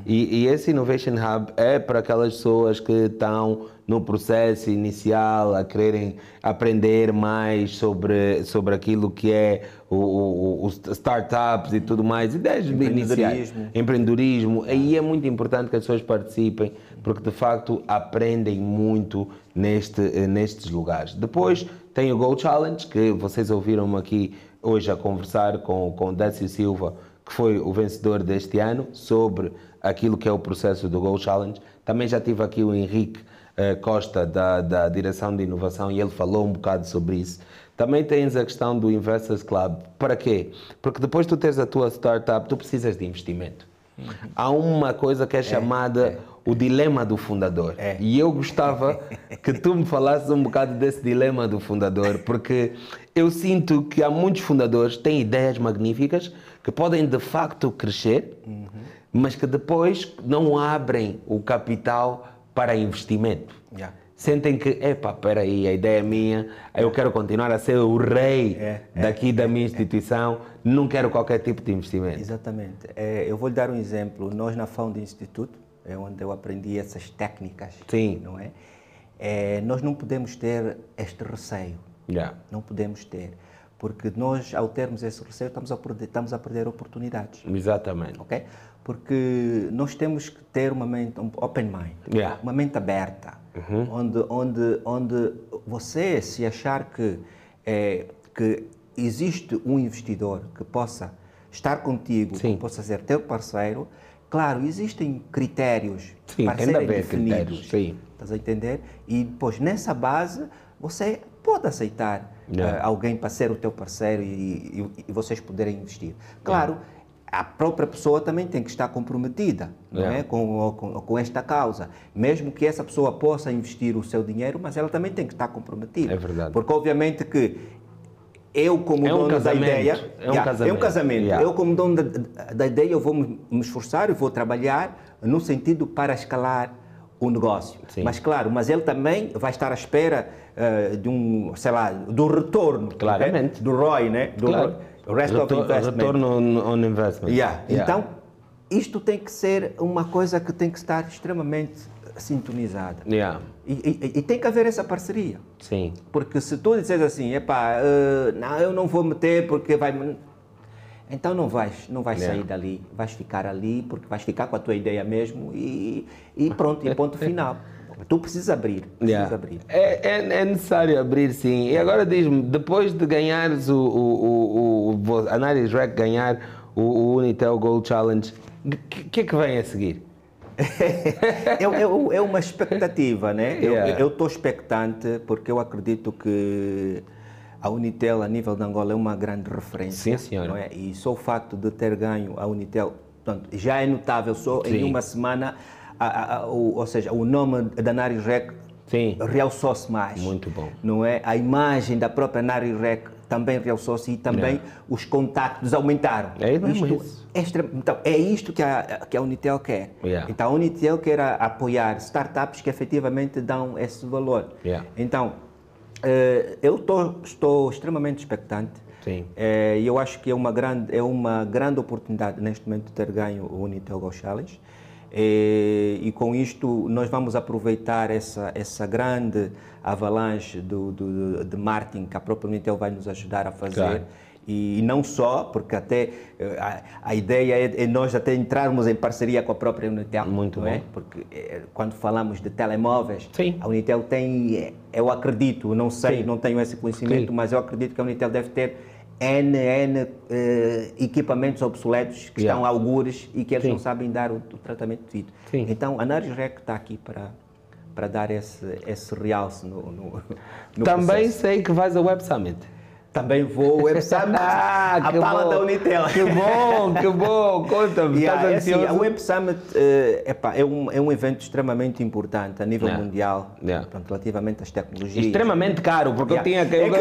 [SPEAKER 1] E, e esse Innovation Hub é para aquelas pessoas que estão no processo inicial a quererem aprender mais sobre, sobre aquilo que é os startups e tudo mais, ideias iniciais,
[SPEAKER 2] Empreendedorismo.
[SPEAKER 1] Aí é muito importante que as pessoas participem, porque de facto aprendem muito neste, nestes lugares. Depois tem o Go Challenge, que vocês ouviram-me aqui hoje a conversar com, com o Décio Silva, que foi o vencedor deste ano, sobre aquilo que é o processo do Go Challenge. Também já tive aqui o Henrique eh, Costa, da, da Direção de Inovação, e ele falou um bocado sobre isso. Também tens a questão do Investors Club. Para quê? Porque depois tu tens a tua startup, tu precisas de investimento. Há uma coisa que é chamada o dilema do fundador.
[SPEAKER 2] É.
[SPEAKER 1] E eu gostava que tu me falasses um bocado desse dilema do fundador, porque eu sinto que há muitos fundadores que têm ideias magníficas que podem de facto crescer, mas que depois não abrem o capital para investimento.
[SPEAKER 2] Yeah.
[SPEAKER 1] Sentem que, epá, peraí, a ideia é minha, eu quero continuar a ser o rei
[SPEAKER 2] É,
[SPEAKER 1] daqui da minha instituição, não quero qualquer tipo de investimento.
[SPEAKER 2] Exatamente. É, eu vou lhe dar um exemplo. Nós na Found Institute, é onde eu aprendi essas técnicas,
[SPEAKER 1] Sim.
[SPEAKER 2] não é? É, Nós não podemos ter este receio,
[SPEAKER 1] Yeah.
[SPEAKER 2] não podemos ter, porque nós ao termos esse receio estamos a perder, estamos a perder oportunidades,
[SPEAKER 1] Exatamente.
[SPEAKER 2] ok? Porque nós temos que ter uma mente um open mind,
[SPEAKER 1] Yeah.
[SPEAKER 2] uma mente aberta, onde, onde, onde você se achar que, é, que existe um investidor que possa estar contigo,
[SPEAKER 1] Sim.
[SPEAKER 2] que possa ser teu parceiro, claro, existem critérios
[SPEAKER 1] Sim,
[SPEAKER 2] para serem
[SPEAKER 1] haver
[SPEAKER 2] definidos.
[SPEAKER 1] critérios, sim.
[SPEAKER 2] Estás a entender? E depois, nessa base, você pode aceitar eh, alguém para ser o teu parceiro e, e- e vocês poderem investir. Claro, a própria pessoa também tem que estar comprometida não
[SPEAKER 1] Yeah.
[SPEAKER 2] é? com, com, com esta causa. Mesmo que essa pessoa possa investir o seu dinheiro, mas ela também tem que estar comprometida.
[SPEAKER 1] É verdade.
[SPEAKER 2] Porque, obviamente, que eu, como
[SPEAKER 1] É um
[SPEAKER 2] dono da
[SPEAKER 1] casamento.
[SPEAKER 2] ideia.
[SPEAKER 1] É um
[SPEAKER 2] Yeah,
[SPEAKER 1] casamento.
[SPEAKER 2] É um casamento.
[SPEAKER 1] Yeah.
[SPEAKER 2] Eu, como dono da, da ideia, eu vou me esforçar, eu vou trabalhar no sentido para escalar o negócio.
[SPEAKER 1] Sim.
[SPEAKER 2] Mas, claro, mas ele também vai estar à espera eh, de um, sei lá, do retorno.
[SPEAKER 1] Claramente.
[SPEAKER 2] ok? Do ROI, né? Do
[SPEAKER 1] Claro.
[SPEAKER 2] Rest of
[SPEAKER 1] Retor-
[SPEAKER 2] Investment.
[SPEAKER 1] Retorno on, on investment.
[SPEAKER 2] Yeah. Então, isto tem que ser uma coisa que tem que estar extremamente sintonizada.
[SPEAKER 1] Yeah.
[SPEAKER 2] E, e- e tem que haver essa parceria.
[SPEAKER 1] Sim.
[SPEAKER 2] Porque se tu disseres assim, epá, eh, não, eu não vou meter porque vai... me-" Então não vais, não vais
[SPEAKER 1] Yeah.
[SPEAKER 2] sair dali, vais ficar ali porque vais ficar com a tua ideia mesmo e, e pronto, e ponto final. Tu precisas abrir, precisas
[SPEAKER 1] Yeah.
[SPEAKER 2] abrir.
[SPEAKER 1] É, é, é necessário abrir sim. E agora diz-me, depois de ganhares o, o, o, o, o a Naris Rec ganhar o, o Unitel Gold Challenge, o que, que é que vem a seguir?
[SPEAKER 2] É, é- é uma expectativa, né?
[SPEAKER 1] Yeah.
[SPEAKER 2] Eu estou expectante porque eu acredito que a Unitel, a nível de Angola, é uma grande referência.
[SPEAKER 1] Sim, senhora.
[SPEAKER 2] não é? E só o facto de ter ganho a Unitel, portanto, já é notável, só
[SPEAKER 1] Sim.
[SPEAKER 2] em uma semana, a- a- a- o, ou seja, o nome da Naris Rec realçou-se mais.
[SPEAKER 1] Muito bom.
[SPEAKER 2] Não é? A imagem da própria Naris Rec também realçou-se e também os contactos aumentaram.
[SPEAKER 1] É mesmo
[SPEAKER 2] isto,
[SPEAKER 1] isso.
[SPEAKER 2] é extre- então, é isto que a, que a Unitel quer.
[SPEAKER 1] Yeah.
[SPEAKER 2] Então, a Unitel quer a- apoiar startups que efetivamente dão esse valor.
[SPEAKER 1] Yeah.
[SPEAKER 2] Então, eh, eu tô, estou extremamente expectante.
[SPEAKER 1] Sim.
[SPEAKER 2] Eh, E eu acho que é uma grande, é uma grande oportunidade neste momento de ter ganho o Unitel Go Challenge. Eh, E com isto nós vamos aproveitar essa, essa grande avalanche do, do, de marketing que a própria Unitel vai nos ajudar a fazer.
[SPEAKER 1] Claro.
[SPEAKER 2] E, e não só, porque até eh, a, a ideia é, é nós até entrarmos em parceria com a própria Unitel.
[SPEAKER 1] Muito
[SPEAKER 2] é?
[SPEAKER 1] bom.
[SPEAKER 2] Porque eh, quando falamos de telemóveis,
[SPEAKER 1] Sim.
[SPEAKER 2] a Unitel tem, eh, eu acredito, não sei,
[SPEAKER 1] Sim.
[SPEAKER 2] não tenho esse conhecimento,
[SPEAKER 1] Sim.
[SPEAKER 2] mas eu acredito que a Unitel deve ter N, N equipamentos obsoletos que
[SPEAKER 1] Yeah.
[SPEAKER 2] estão algures e que eles não sabem dar o, o tratamento devido. Então, a Narisrec está aqui para, para dar esse, esse realce no, no, no
[SPEAKER 1] Também
[SPEAKER 2] processo.
[SPEAKER 1] sei que vais ao Web Summit.
[SPEAKER 2] Também vou ao Web Summit,
[SPEAKER 1] Ah,
[SPEAKER 2] a
[SPEAKER 1] que
[SPEAKER 2] pala
[SPEAKER 1] bom.
[SPEAKER 2] da Unitel.
[SPEAKER 1] Que bom, que bom. Conta-me,
[SPEAKER 2] Yeah, é assim, a Web Summit epá, é, um, é um evento extremamente importante a nível
[SPEAKER 1] Yeah.
[SPEAKER 2] mundial,
[SPEAKER 1] Yeah.
[SPEAKER 2] portanto, relativamente às tecnologias.
[SPEAKER 1] Extremamente caro, porque
[SPEAKER 2] Yeah.
[SPEAKER 1] eu tinha que.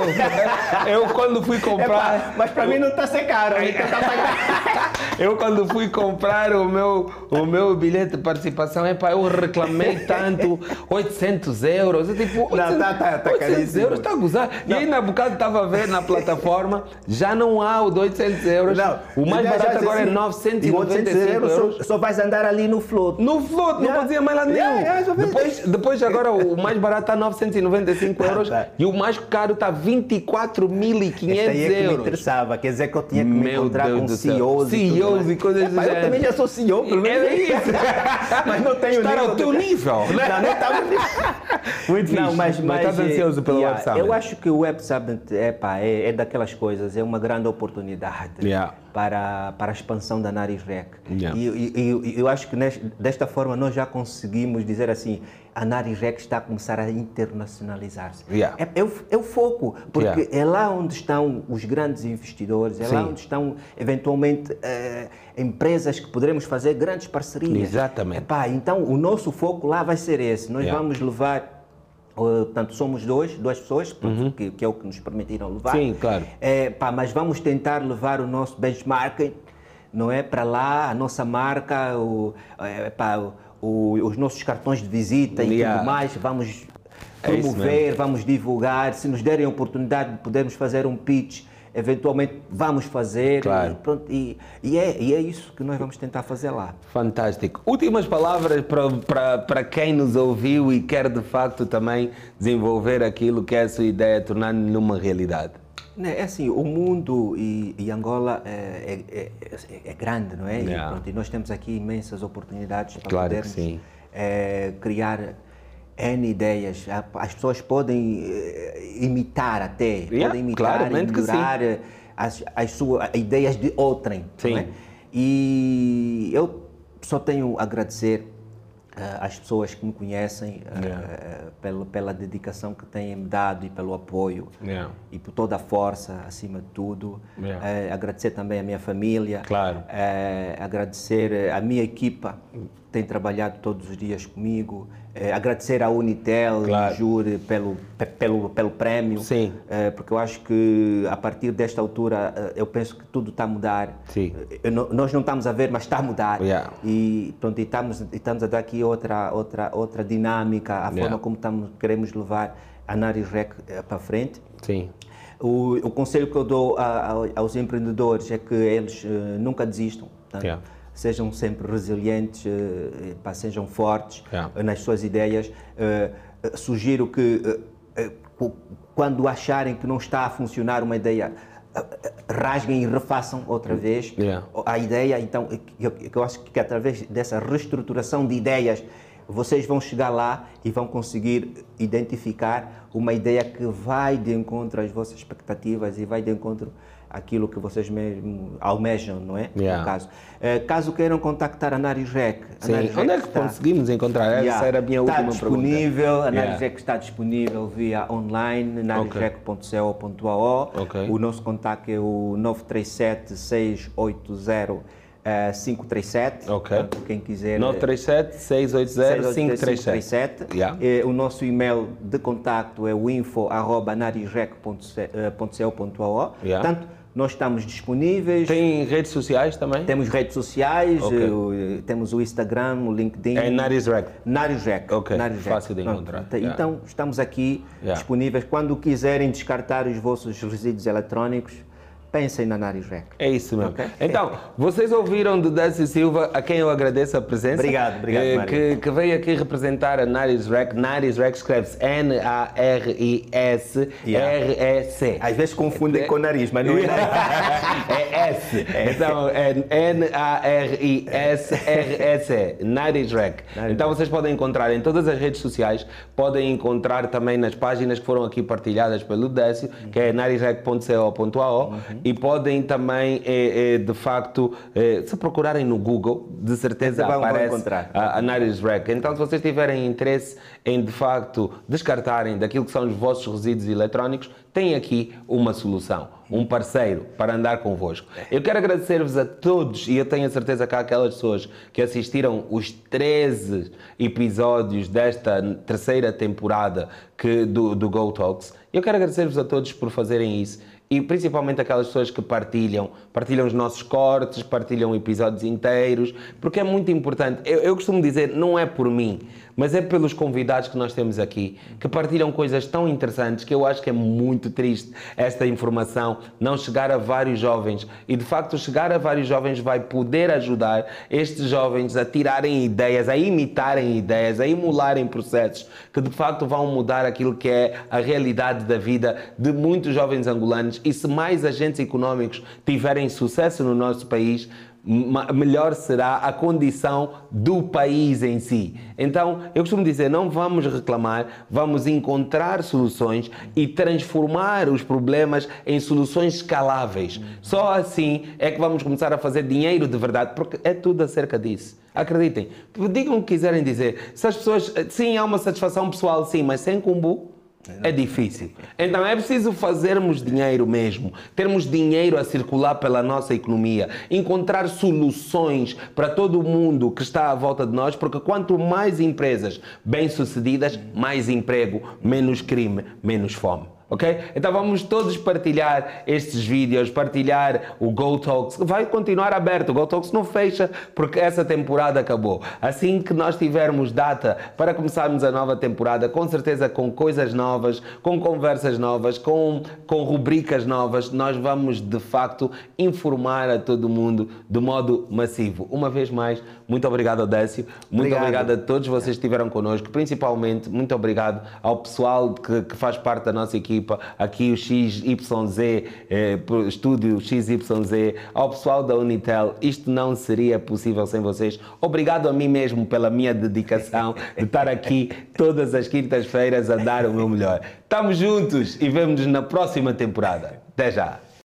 [SPEAKER 1] Eu, eu quando fui comprar.
[SPEAKER 2] Epá, mas para mim não está a ser caro. a pagar.
[SPEAKER 1] Eu quando fui comprar o meu, o meu bilhete de participação, epá, eu reclamei tanto, 800 euros. Eu tipo, 800,
[SPEAKER 2] Não, tá- tá- tá
[SPEAKER 1] 800
[SPEAKER 2] caríssimo.
[SPEAKER 1] euros, está a gozar. E aí na bocado estava a ver na plataforma, já não há o de 800 euros. o mais barato agora é
[SPEAKER 2] assim,
[SPEAKER 1] 995
[SPEAKER 2] e
[SPEAKER 1] euros.
[SPEAKER 2] Só, só vais andar ali no float.
[SPEAKER 1] No float, não
[SPEAKER 2] Yeah.
[SPEAKER 1] fazia mais lá nenhum.
[SPEAKER 2] Yeah, yeah,
[SPEAKER 1] depois, depois agora o mais barato está 995 euros
[SPEAKER 2] tá.
[SPEAKER 1] e o mais caro está 24.500
[SPEAKER 2] Esta aí é que me
[SPEAKER 1] euros.
[SPEAKER 2] interessava, quer dizer que eu tinha que me encontrar
[SPEAKER 1] Deus
[SPEAKER 2] com. CEOs, e,
[SPEAKER 1] CEOs e coisas do
[SPEAKER 2] Epá, Eu também já sou CEO, pelo menos.
[SPEAKER 1] É isso.
[SPEAKER 2] mas não tenho
[SPEAKER 1] Estar ao teu nível. né?
[SPEAKER 2] Não, não estava
[SPEAKER 1] Muito
[SPEAKER 2] Não,
[SPEAKER 1] fixe.
[SPEAKER 2] mas, mas,
[SPEAKER 1] estás ansioso pelo
[SPEAKER 2] yeah,
[SPEAKER 1] Web Summit.
[SPEAKER 2] Eu acho que o Summit é, pá, é, é daquelas coisas, é uma grande oportunidade
[SPEAKER 1] Yeah.
[SPEAKER 2] para, para a expansão da Narisrec.
[SPEAKER 1] Yeah.
[SPEAKER 2] E, e- e eu acho que desta forma nós já conseguimos dizer assim, a Narisrec está a começar a internacionalizar-se.
[SPEAKER 1] Yeah.
[SPEAKER 2] É, é o, é o foco, porque é lá onde estão os grandes investidores, é lá
[SPEAKER 1] Sim.
[SPEAKER 2] onde estão eventualmente eh, empresas que poderemos fazer grandes parcerias.
[SPEAKER 1] Exatamente.
[SPEAKER 2] Epá, então o nosso foco lá vai ser esse. Nós vamos levar, uh, portanto, somos dois, duas pessoas, portanto, que, que é o que nos permitiram levar.
[SPEAKER 1] Uhum. Sim, claro.
[SPEAKER 2] É, pá, mas vamos tentar levar o nosso benchmarking, não é? Para lá, a nossa marca, o, é, pá, o- os nossos cartões de visita e tudo mais. Vamos
[SPEAKER 1] É
[SPEAKER 2] promover, vamos divulgar. Se nos derem a oportunidade de podermos fazer um pitch, eventualmente vamos fazer.
[SPEAKER 1] Claro.
[SPEAKER 2] E, pronto, e, e é, e é isso que nós vamos tentar fazer lá.
[SPEAKER 1] Fantástico. Últimas palavras para, para, para quem nos ouviu e quer de facto também desenvolver aquilo que é a sua ideia, tornar numa realidade.
[SPEAKER 2] Né, É assim, o mundo e, e Angola é, é- é- é grande, não é? E,
[SPEAKER 1] Yeah.
[SPEAKER 2] pronto, e nós temos aqui imensas oportunidades para
[SPEAKER 1] Claro
[SPEAKER 2] podermos eh, criar N ideias. As pessoas podem eh, imitar até,
[SPEAKER 1] Yeah,
[SPEAKER 2] podem imitar e melhorar eh, as, as suas ideias de outrem.
[SPEAKER 1] Sim.
[SPEAKER 2] É? E eu só tenho a agradecer eh, às pessoas que me conhecem
[SPEAKER 1] Yeah.
[SPEAKER 2] pela, pela dedicação que têm me dado e pelo apoio
[SPEAKER 1] Yeah.
[SPEAKER 2] e por toda a força, acima de tudo.
[SPEAKER 1] Yeah.
[SPEAKER 2] Agradecer também a minha família.
[SPEAKER 1] Claro.
[SPEAKER 2] Agradecer a minha equipa, que tem trabalhado todos os dias comigo. Eh, agradecer à Unitel,
[SPEAKER 1] Claro.
[SPEAKER 2] Júri, pelo, pe- pelo, pelo prémio.
[SPEAKER 1] Sim.
[SPEAKER 2] Eh, porque eu acho que a partir desta altura, eh, eu penso que tudo está a mudar.
[SPEAKER 1] Sim.
[SPEAKER 2] No- nós não estamos a ver, mas está a mudar.
[SPEAKER 1] Yeah.
[SPEAKER 2] E, pronto, e, estamos, estamos a dar aqui outra, outra, outra dinâmica, a
[SPEAKER 1] Yeah.
[SPEAKER 2] forma como estamos, queremos levar a Naris Rec eh, para frente.
[SPEAKER 1] Sim.
[SPEAKER 2] O, o conselho que eu dou a- a- aos empreendedores é que eles eh, nunca desistam. portanto,
[SPEAKER 1] Yeah.
[SPEAKER 2] Sejam sempre resilientes, eh, pá, sejam fortes
[SPEAKER 1] Yeah.
[SPEAKER 2] eh, nas suas ideias. Eh, eh, sugiro que eh, eh, quando acharem que não está a funcionar uma ideia, eh, eh, rasguem e refaçam outra vez
[SPEAKER 1] Yeah.
[SPEAKER 2] a ideia. Então, eu, eu acho que através dessa reestruturação de ideias, vocês vão chegar lá e vão conseguir identificar uma ideia que vai de encontro às vossas expectativas e vai de encontro àquilo que vocês mesmo almejam, não é?
[SPEAKER 1] Yeah.
[SPEAKER 2] No caso. Eh, caso queiram contactar a Narisrec, a
[SPEAKER 1] Sim.
[SPEAKER 2] Narisrec
[SPEAKER 1] Onde é que
[SPEAKER 2] está-
[SPEAKER 1] conseguimos encontrar? Essa
[SPEAKER 2] Yeah.
[SPEAKER 1] era a minha
[SPEAKER 2] está
[SPEAKER 1] última pergunta.
[SPEAKER 2] disponível, a
[SPEAKER 1] Yeah.
[SPEAKER 2] Narisrec está disponível via online, narisrec.co.ao.
[SPEAKER 1] Ok.
[SPEAKER 2] O nosso contato é o 937 680 é 537.
[SPEAKER 1] Ok.
[SPEAKER 2] Portanto, quem quiser.
[SPEAKER 1] 937 680 537.
[SPEAKER 2] 537.
[SPEAKER 1] Yeah.
[SPEAKER 2] Eh, O nosso e-mail de contacto é o info.narisrec.co.ao.
[SPEAKER 1] Yeah.
[SPEAKER 2] Portanto, nós estamos disponíveis.
[SPEAKER 1] Tem redes sociais também?
[SPEAKER 2] Temos redes sociais,
[SPEAKER 1] Ok.
[SPEAKER 2] eh, o- temos o Instagram, o LinkedIn.
[SPEAKER 1] É Naris Rec.
[SPEAKER 2] Narisrec.
[SPEAKER 1] Ok,
[SPEAKER 2] Narisrec.
[SPEAKER 1] fácil de encontrar.
[SPEAKER 2] Então,
[SPEAKER 1] Yeah.
[SPEAKER 2] Estamos aqui
[SPEAKER 1] Yeah.
[SPEAKER 2] disponíveis. Quando quiserem descartar os vossos resíduos eletrônicos, pensem na Narisrec.
[SPEAKER 1] É isso mesmo.
[SPEAKER 2] Ok.
[SPEAKER 1] Então, vocês ouviram do Décio Silva, a quem eu agradeço a presença.
[SPEAKER 2] Obrigado, obrigado,
[SPEAKER 1] eh, que, que veio aqui representar a Naris Rec. Naris Rec escreve-se N-A-R-I-S-R-E-C.
[SPEAKER 2] Às vezes confundem com nariz, mas não é nariz.
[SPEAKER 1] É S. Então é N-A-R-I-S-R-E-C. Naris Rec. Então vocês podem encontrar em todas as redes sociais, podem encontrar também nas páginas que foram aqui partilhadas pelo Décio, que é narisrec.co.ao e podem também, eh, eh, de facto, eh, se procurarem no Google, de certeza
[SPEAKER 2] Vão- vão
[SPEAKER 1] aparece
[SPEAKER 2] encontrar.
[SPEAKER 1] a, a Naris Rec. Então, se vocês tiverem interesse em, de facto, descartarem daquilo que são os vossos resíduos eletrónicos, tem aqui uma solução, um parceiro para andar convosco. Eu quero agradecer-vos a todos e eu tenho a certeza que há aquelas pessoas que assistiram os 13 episódios desta terceira temporada que, do, do Go Talks. Eu quero agradecer-vos a todos por fazerem isso e principalmente aquelas pessoas que partilham, partilham os nossos cortes, partilham episódios inteiros, porque é muito importante. Eu, eu costumo dizer, não é por mim, mas é pelos convidados que nós temos aqui, que partilham coisas tão interessantes que eu acho que é muito triste esta informação não chegar a vários jovens. E de facto, chegar a vários jovens vai poder ajudar estes jovens a tirarem ideias, a imitarem ideias, a emularem processos que de facto vão mudar aquilo que é a realidade da vida de muitos jovens angolanos. E se mais agentes econômicos tiverem sucesso no nosso país, melhor será a condição do país em si. Então, eu costumo dizer, não vamos reclamar, vamos encontrar soluções e transformar os problemas em soluções escaláveis. Só assim é que vamos começar a fazer dinheiro de verdade, porque é tudo acerca disso. Acreditem. Digam o que quiserem dizer. Se as pessoas, sim, há uma satisfação pessoal, sim, mas sem combo, é difícil. Então é preciso fazermos dinheiro mesmo, termos dinheiro a circular pela nossa economia, encontrar soluções para todo mundo que está à volta de nós, porque quanto mais empresas bem-sucedidas, mais emprego, menos crime, menos fome. Ok? Então vamos todos partilhar estes vídeos, partilhar o Go Talks. Vai continuar aberto, o Go Talks não fecha porque essa temporada acabou. Assim que nós tivermos data para começarmos a nova temporada, com certeza com coisas novas, com conversas novas, com, com rubricas novas, nós vamos de facto informar a todo mundo de modo massivo. Uma vez mais, muito obrigado, Odécio. Muito
[SPEAKER 2] Obrigado.
[SPEAKER 1] obrigado a todos vocês que estiveram connosco, principalmente muito obrigado ao pessoal que, que faz parte da nossa equipa, aqui o XYZ, eh, estúdio XYZ, ao pessoal da Unitel, isto não seria possível sem vocês. Obrigado a mim mesmo pela minha dedicação de estar aqui todas as quintas-feiras a dar o meu melhor. Estamos juntos e vemo-nos na próxima temporada. Até já!